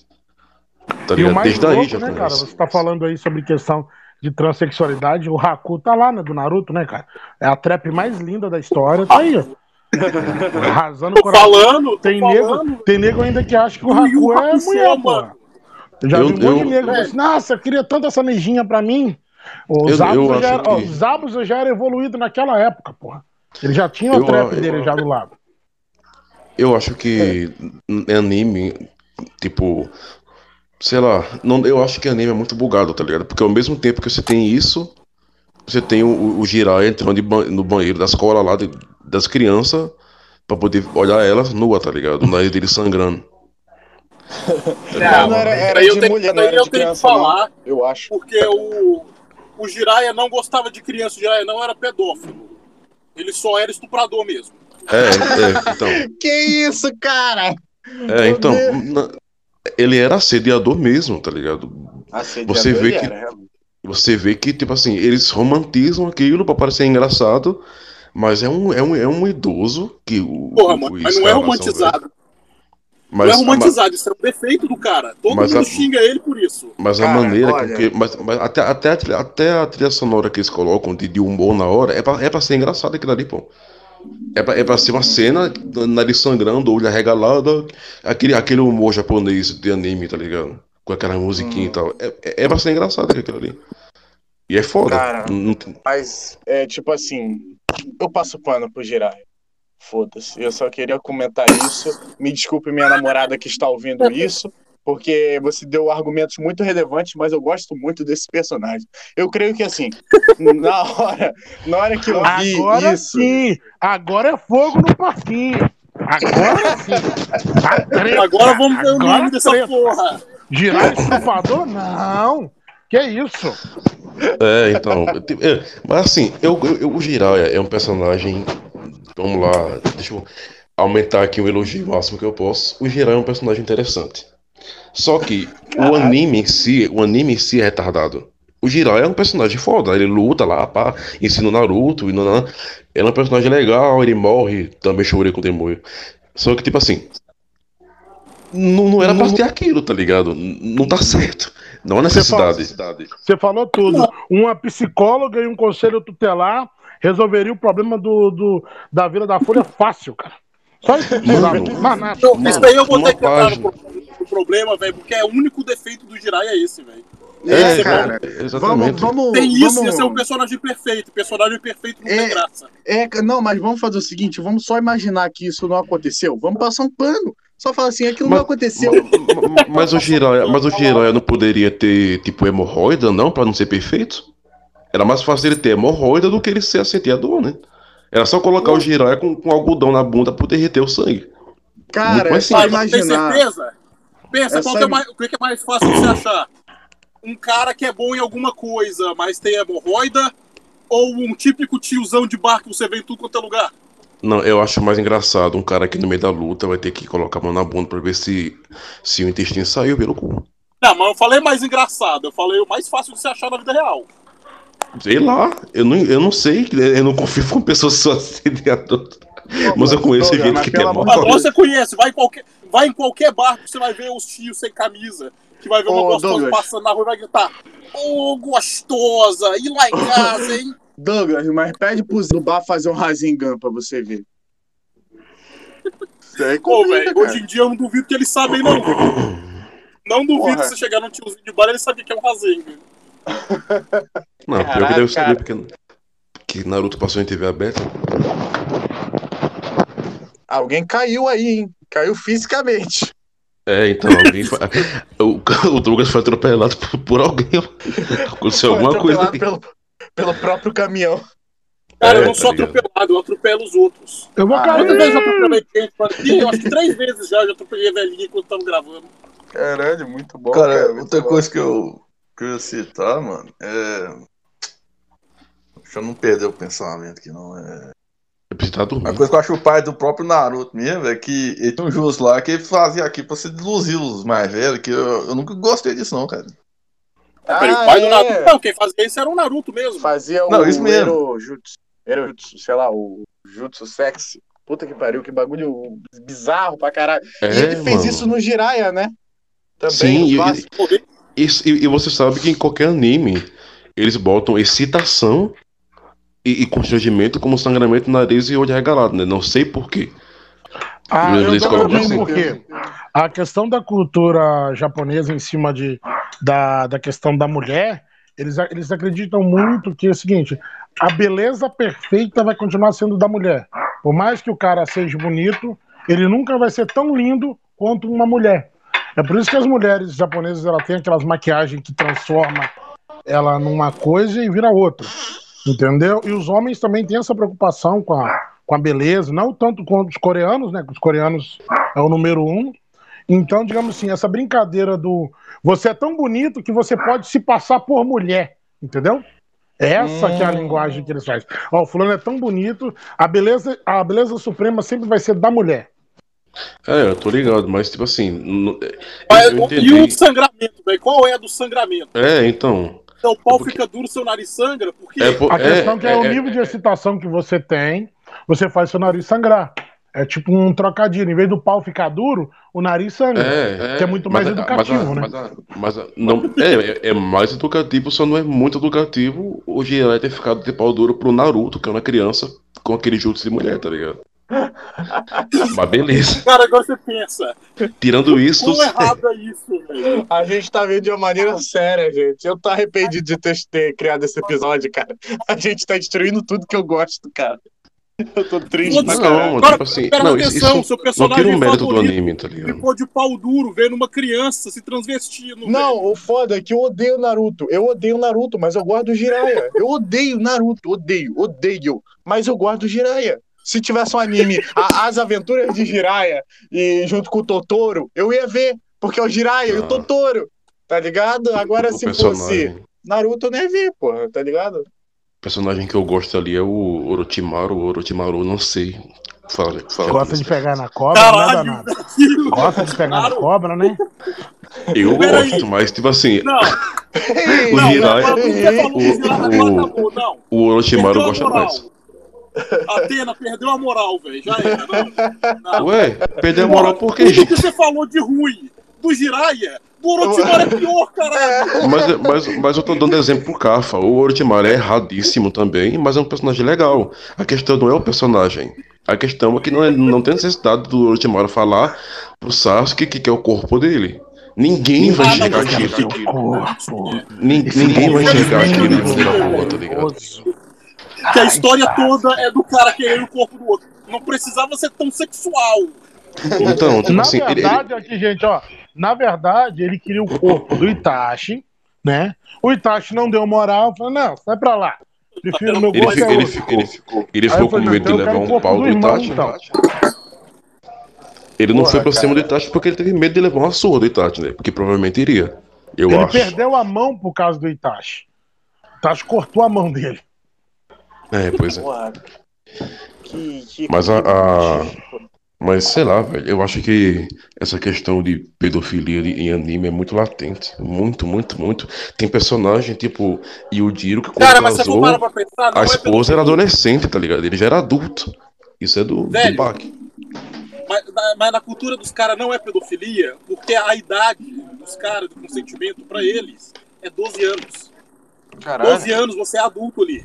Tá E o ligado? mais Desde aí louco, já né, cara? Você tá falando aí sobre questão de transexualidade. O Haku tá lá, né? Do Naruto, né, cara? É a trap mais linda da história. Tá aí, ó. *laughs* Arrasando o Tô coração. falando, tô Tem falando. nego, tem nego ainda que acha que o Do Yu Haku é mulher, mano. Eu já Eu- vi um monte eu- de que fala assim, Nossa, eu queria tanto essa neginha pra mim. Os Eu- Zabos eu já, que- já era evoluído naquela época, porra. Ele já tinha Eu- o trap eu- dele já do lado. Eu acho que é. anime, tipo, sei lá, não, eu acho que anime é muito bugado, tá ligado? Porque ao mesmo tempo que você tem isso, você tem o, o Jiraiya entrando no banheiro da escola lá de- das crianças pra poder olhar elas nua, tá ligado? O nariz dele sangrando. Não, não era, era eu de tenho- mulher, não era eu de tenho que criança, falar. não. Eu acho. Porque o, o Jiraiya não gostava de criança, o Jiraiya não era pedófilo. Ele só era estuprador mesmo. É, é, então. *laughs* Que isso, cara? É, então. na- ele era assediador mesmo, tá ligado? Assediador Você vê que- era, você vê que, tipo assim, eles romantizam aquilo pra parecer engraçado, mas é um, é um, é um idoso que o. Porra, o- mano, o mas não é romantizado. velho. Não é romantizado, isso é um defeito do cara. Todo Mas mundo a- xinga ele por isso. Mas a Cara, maneira olha- que. Mas, mas até, até, a trilha, até a trilha sonora que eles colocam de, de humor na hora é pra, é pra ser engraçado aquilo ali, pô. É pra, é pra ser uma cena, nariz sangrando, olho arregalado, aquele, aquele humor japonês de anime, tá ligado? Com aquela musiquinha e tal. É, é, é pra ser engraçado aquilo ali. E é foda. Cara. Não- não tem- Mas, é tipo assim, eu passo pano pro Jiraiya. Foda-se. Eu só queria comentar isso. Me desculpe, minha namorada que está ouvindo isso, porque você deu argumentos muito relevantes, mas eu gosto muito desse personagem. Eu creio que, assim, *laughs* na hora, na hora que eu vi Agora isso. sim. Agora é fogo no parquinho. Agora sim. Tá treta. Agora vamos ver o nome dessa treta. porra. Girar estrupador? Não. Que isso? É, então. é, mas assim, eu, eu, eu- o Jiraiya é um personagem. Vamos lá, deixa eu aumentar aqui o elogio máximo que eu posso. O Jiraiya é um personagem interessante. Só que o anime em si, o anime em si é retardado. O Jiraiya é um personagem foda, ele luta lá, pá, ensina o Naruto, e nanã. ele é um personagem legal, ele morre, também chorei quando ele morreu. Só que, tipo assim, não, não era pra ter aquilo, tá ligado? Não tá certo. Não há necessidade. Você falou tudo. Uma psicóloga e um conselho tutelar resolveria o problema do, do- da vida da Folha fácil, cara. Só isso. Mano. Mais nada. Então, isso daí eu vou ter que entrar no, problema, velho, porque é o único defeito do Jiraiya é esse, velho. É, Esse, cara, mano. exatamente. Vamos, vamos, Tem isso, vamos... esse é o personagem perfeito. Personagem perfeito não É. tem graça. É, não, mas vamos fazer o seguinte, vamos só imaginar que isso não aconteceu. Vamos passar um pano. Só falar assim, aquilo não Mas- aconteceu. Ma- ma- Mas o Jiraiya, mas o Jiraiya não poderia ter, tipo, hemorroida, não, pra não ser perfeito? Era mais fácil ele ter hemorroida do que ele ser assediador, né? Era só colocar o Jiraiya com, com algodão na bunda pra derreter o sangue. Cara, é mais só Mas tem imaginar. certeza? Pensa, É qual que é mais, o que é mais fácil de você achar? Um cara que é bom em alguma coisa, mas tem hemorroida? Ou um típico tiozão de bar que você vê em tudo quanto é lugar? Não, eu acho mais engraçado um cara que no meio da luta vai ter que colocar a mão na bunda pra ver se, se o intestino saiu pelo cu. Não, mas eu falei mais engraçado. Eu falei o mais fácil de você achar na vida real. Sei lá, eu não, eu não sei, eu não confio com pessoas só assediadoras. Mas eu conheço gente mas que tem Agora hemorroida. você conhece, vai em qualquer, vai em qualquer bar que você vai ver os tios sem camisa. Que vai ver uma Ô, gostosa Douglas. passando na rua e vai gritar: Ô, gostosa, e lá em casa, hein? Douglas, mas pede pro bar fazer um Rasengan pra você ver. Isso aí Pô, complica, velho, cara. hoje em dia eu não duvido que eles sabem, não. Não duvido Porra. se você chegar num tiozinho de bar, ele sabia que é um rasenga. Não, pior que Caraca, deve saber, cara. porque que Naruto passou em TV aberta. Alguém caiu aí, hein? Caiu fisicamente. É, então alguém. fa- *laughs* o, o Douglas foi atropelado por, por alguém. Aconteceu Foi alguma coisa. atropelado ali. pelo, pelo próprio caminhão. Cara, É, eu não tá sou ligado. atropelado, eu atropelo os outros. Eu vou Ah, cair. Quantas vezes eu atropelei gente? Eu acho que três vezes já eu já atropelei a velhinha enquanto tava gravando. Caralho, muito bom. Cara, cara, muito outra bom. coisa que eu, que eu ia citar, mano, é. Deixa eu não perder o pensamento aqui, não. É... Eu preciso estar Uma dormindo. coisa que eu acho o pai do próprio Naruto mesmo é que ele tem um justo lá que ele fazia aqui pra se iluzir os mais velhos, que eu, eu nunca gostei disso, não, cara. Ah, o pai do é. Naruto. Não, quem fazia isso era o Naruto mesmo. Fazia o Não, isso mesmo. Erojutsu. Erojutsu, sei lá, o Jutsu sexy. Puta que pariu, que bagulho bizarro pra caralho. É, e ele fez mano. isso no Jiraiya, né? Também, Sim, e. e, e- você sabe que em qualquer anime eles botam excitação e, e constrangimento como sangramento no nariz e olho regalado, né? Não sei porquê. Ah, eu tô colocam lembrando assim. por quê. A questão da cultura japonesa em cima de, da, da questão da mulher, eles, eles acreditam muito que é o seguinte: a beleza perfeita vai continuar sendo da mulher. Por mais que o cara seja bonito, ele nunca vai ser tão lindo quanto uma mulher. É por isso que as mulheres japonesas ela têm aquelas maquiagens que transforma ela numa coisa e vira outra. Entendeu? E os homens também têm essa preocupação com a, com a beleza, não tanto quanto os coreanos, né? Que os coreanos é o número um. Então, digamos assim, essa brincadeira do você é tão bonito que você pode se passar por mulher, entendeu? Essa que é a linguagem que eles fazem. Ó, o fulano é tão bonito, a beleza, a beleza suprema sempre vai ser da mulher. É, eu tô ligado, mas tipo assim. n- Mas, eu e entendi. o sangramento, velho? Qual é a do sangramento? É, então. Seu pau fica duro, seu nariz sangra, porque. É, por- A questão que é, o é- nível de excitação que você tem, você faz seu nariz sangrar. É tipo um trocadilho. Em vez do pau ficar duro, o nariz sangra. É, que é muito mais mas educativo, mas né? Mas, mas não, é, é, é mais educativo, só não é muito educativo o Jiraiya ter ficado de pau duro pro Naruto, que é uma criança com aquele jutsu de mulher, tá ligado? *laughs* Mas beleza. Cara, agora você pensa. Tirando isso, Quão errado é isso, velho? A gente tá vendo de uma maneira séria, gente. Eu tô arrependido de ter, ter criado esse episódio, cara. A gente tá destruindo tudo que eu gosto, cara. Eu tô triste caralho. Não, tipo assim, presta não, isso, atenção, isso seu não personagem tira o mérito do anime, tá ligado? Ficou de pau duro vendo uma criança se transvestindo. Não, o foda é que eu odeio Naruto. Eu odeio Naruto, mas eu gosto do Jiraiya. Eu odeio Naruto, odeio, odeio. Mas eu gosto do Jiraiya. Se tivesse um anime, a- As Aventuras de Jiraiya, e junto com o Totoro, eu ia ver. Porque é o Jiraiya e o Ah. Totoro. Tá ligado? Agora, O se fosse personagem, Naruto, eu nem ver, porra. Tá ligado? o personagem que eu gosto ali é o Orochimaru. O Orochimaru, não sei. Fala, fala. Gosta de pegar na cobra, né, Caralho, danado? Gosta de pegar na cobra, né? Eu Peraí. gosto, mas tipo assim, Não, *laughs* o Jiraiya, agora o, acabou, não. o Orochimaru a gosta mais. *laughs* Atena perdeu a moral, velho. Já era. Não. *laughs* Não. Ué, perdeu a moral por quê, Tudo gente? que você falou de ruim do Jiraiya, do Orochimaru é pior, caralho. Mas, mas, mas eu tô dando exemplo pro Kafa. O Orochimaru é erradíssimo também, mas é um personagem legal. A questão não é o personagem. A questão é que não, é, não tem necessidade do Orochimaru falar pro Sasuke que, que é o corpo dele. Ninguém vai Ah, enxergar mas- aquilo. Nin- Ninguém vai enxergar aquilo maneira boa, tá ligado? Que a história toda é do cara querendo o corpo do outro. Não precisava ser tão sexual. Então, tipo Na assim, ele, ele- verdade, aqui, gente, ó. Na verdade, ele queria o corpo do Itachi, né? O Itachi não deu moral, falou, não, sai pra lá. Prefiro meu ele, gosto fi- é ele outro. ficou, ele ficou, ele ficou com não, medo de levar um corpo pau do do irmão, Itachi. então. Ele não Porra, foi pra cima do. Itachi porque ele teve medo de levar uma surra do Itachi, né? Porque provavelmente iria. Eu Ele acho. perdeu a mão por causa do Itachi. O Itachi cortou a mão dele. É, pois é. *laughs* Que, que Mas a- a- Mas sei lá, velho, eu acho que essa questão de pedofilia em anime é muito latente. Muito, muito, muito. Tem personagem tipo Yujiro que quando Cara, mas você casou, pensar, não a é esposa era adolescente, tá ligado? Ele já era adulto. Isso é do, do Velho. Bach. Mas, na- mas na cultura dos caras não é pedofilia, porque a idade dos caras do consentimento pra eles é 12 anos. Caralho. 12 anos, você é adulto ali.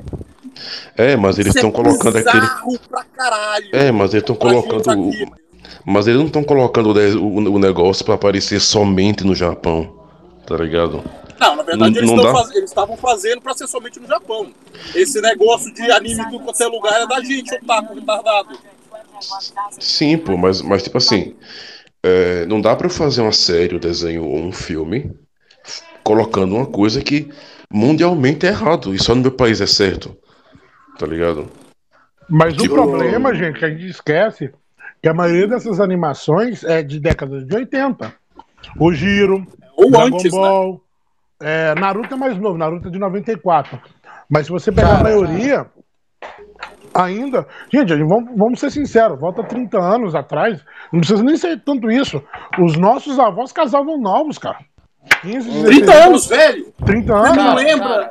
É, mas eles estão é colocando aquele. pra caralho. É, mas eles estão colocando. aqui. Mas eles não estão colocando o, de- o- o negócio pra aparecer somente no Japão. Tá ligado? Não, na verdade Não- eles não dá? faz- estavam fazendo pra ser somente no Japão. Esse negócio de anime tudo quanto é lugar é da gente, otaku retardado. Sim, pô, mas, mas tipo assim, é, não dá pra eu fazer uma série, um desenho ou um filme colocando uma coisa que mundialmente é errado e só no meu país é certo. Tá ligado? Mas o Tipo- problema, gente, que a gente esquece que a maioria dessas animações é de décadas de 80. O Giro, Ou Dragon antes, né? Ball, é, Naruto é mais novo, Naruto é de 94. Mas se você pegar a Cara. maioria, ainda. Gente, vamos, vamos ser sinceros, volta 30 anos atrás, não precisa nem ser tanto isso. Os nossos avós casavam novos, cara. 15, 16 30 anos, velho. 30 Você anos. não Cara, lembra?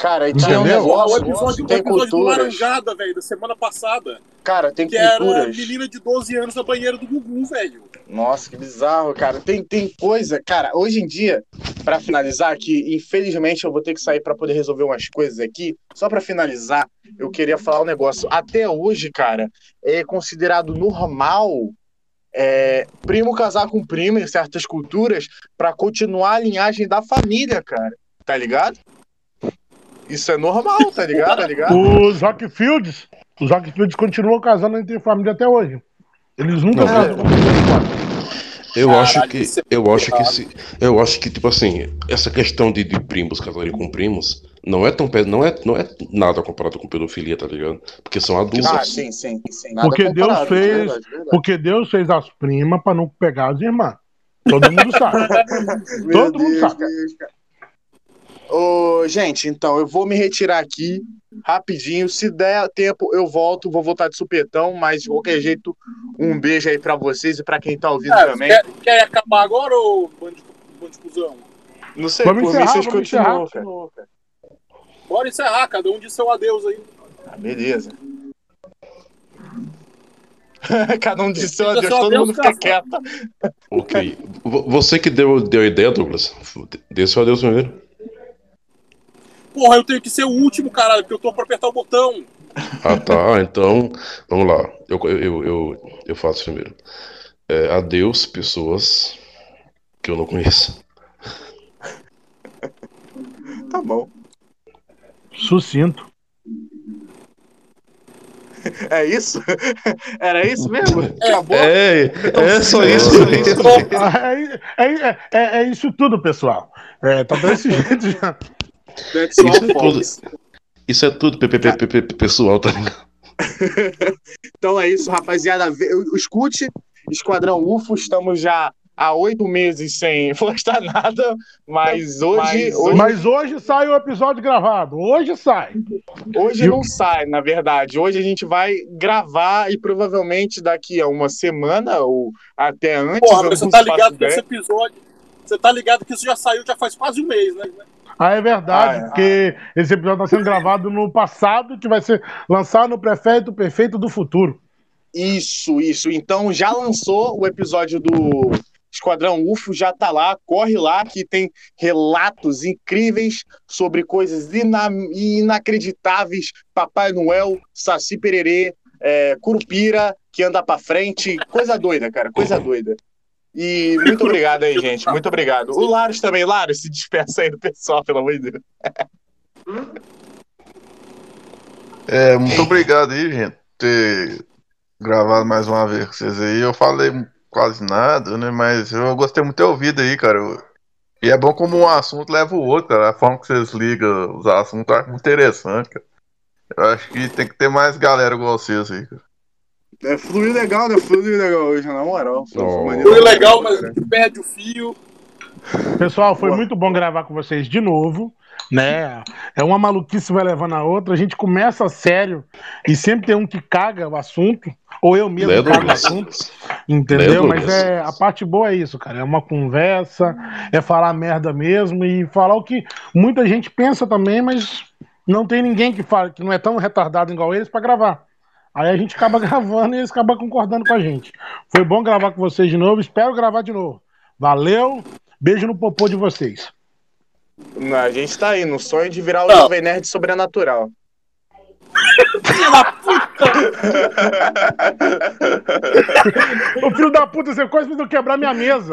Cara, e tem um Entendeu? o negócio, episódio, o tem episódio do. Laranjada, velho, da semana passada. Cara, tem Que era a culturas. menina de 12 anos na banheira do Gugu, velho. Nossa, que bizarro, cara. Tem, tem coisa, cara, hoje em dia, pra finalizar aqui, infelizmente eu vou ter que sair pra poder resolver umas coisas aqui. Só pra finalizar, eu queria falar um negócio. Até hoje, cara, é considerado normal é, primo casar com primo em certas culturas pra continuar a linhagem da família, cara. Tá ligado? Isso é normal, tá ligado? Tá ligado? Os Rockfields, os Rockfields continuam casando entre família até hoje. Eles nunca Não, casam é- Eu Caralho, acho que é eu acho que se, eu acho que tipo assim, essa questão de, de primos casarem com primos não é tão não é não é nada comparado com pedofilia, tá ligado? Porque são adultos. Ah, sim, sim, sim. Nada Porque Deus comparado, fez- verdade, verdade. Porque Deus fez as primas pra não pegar as irmãs. Todo mundo sabe. *laughs* Todo mundo Deus, sabe. Deus, cara. Ô, gente, então eu vou me retirar aqui rapidinho. Se der tempo, eu volto. Vou voltar de supetão, mas de qualquer jeito, um beijo aí pra vocês e pra quem tá ouvindo É, também. quer, quer acabar agora, ô bando de, de cuzão? Não sei, Vamos por mim encerrar, vocês vamos continuam, cara. Bora encerrar, cada um diz seu adeus aí. Ah, beleza. *laughs* Cada um disse seu adeus, seu todo adeus, mundo fica cara. quieto. Ok. Vo- Você que deu, deu a ideia, Douglas, dê seu adeus primeiro. Porra, eu tenho que ser o último, caralho, porque eu tô pra apertar o botão. Ah, tá. Então, vamos lá. Eu, eu, eu, eu faço primeiro. É, adeus, pessoas que eu não conheço. Tá bom. Sucinto. É isso? Era isso mesmo? Acabou? É, é só isso. *laughs* É, é, é, é- é isso tudo, pessoal. É, tá desse *laughs* jeito já. That's all, Isso é tudo, folks. isso é tudo, pe- pe- pe- pe- pe- pessoal, tá ligado? *laughs* Então é isso, rapaziada. Escute, Esquadrão UFO, estamos já há oito meses sem *laughs* postar nada, mas hoje, hoje, Mas hoje sai o episódio gravado. Hoje sai. hoje não sai, na verdade. Hoje a gente vai gravar e provavelmente daqui a uma semana ou até antes. Porra, mas você tá ligado que esse episódio. Você tá ligado que isso já saiu já faz quase um mês, né? Ah, é verdade, é. porque esse episódio está sendo gravado no passado, que vai ser lançado no Prefeito Perfeito do Futuro. Isso, isso. Então já lançou o episódio do Esquadrão UFO, já tá lá, corre lá que tem relatos incríveis sobre coisas ina- inacreditáveis. Papai Noel, Saci Pererê, é, Curupira, que anda pra frente. Coisa doida, cara, coisa *laughs* doida. E muito obrigado aí, gente. Muito obrigado. O Laros também, Laros, se despeça aí do pessoal, pelo amor de Deus. É, muito obrigado aí, gente, por ter gravado mais uma vez com vocês aí. Eu falei quase nada, né? Mas eu gostei muito de ter ouvido aí, cara. E é bom como um assunto leva o outro, cara. A forma que vocês ligam os assuntos acho muito interessante, cara. Eu acho que tem que ter mais galera igual vocês aí, cara. É, fluiu legal, né? Fluiu legal hoje, na moral. Oh. Foi legal, mas perde o fio. Pessoal, foi Boa. muito bom gravar com vocês de novo, né? É uma maluquice vai levando a outra. A gente começa sério e sempre tem um que caga o assunto, ou eu mesmo cago o assunto, entendeu? Mas é a parte boa é isso, cara. É uma conversa, é falar merda mesmo e falar o que muita gente pensa também, mas não tem ninguém que fala que não é tão retardado igual eles pra gravar. Aí a gente acaba *laughs* gravando e eles acabam concordando com a gente. Foi bom gravar com vocês de novo. Espero gravar de novo. Valeu. Beijo no popô de vocês. A gente tá aí, no sonho de virar o Não. Jovem Nerd Sobrenatural. Ô *laughs* *laughs* filho da puta, você quase me deu quebrar minha mesa.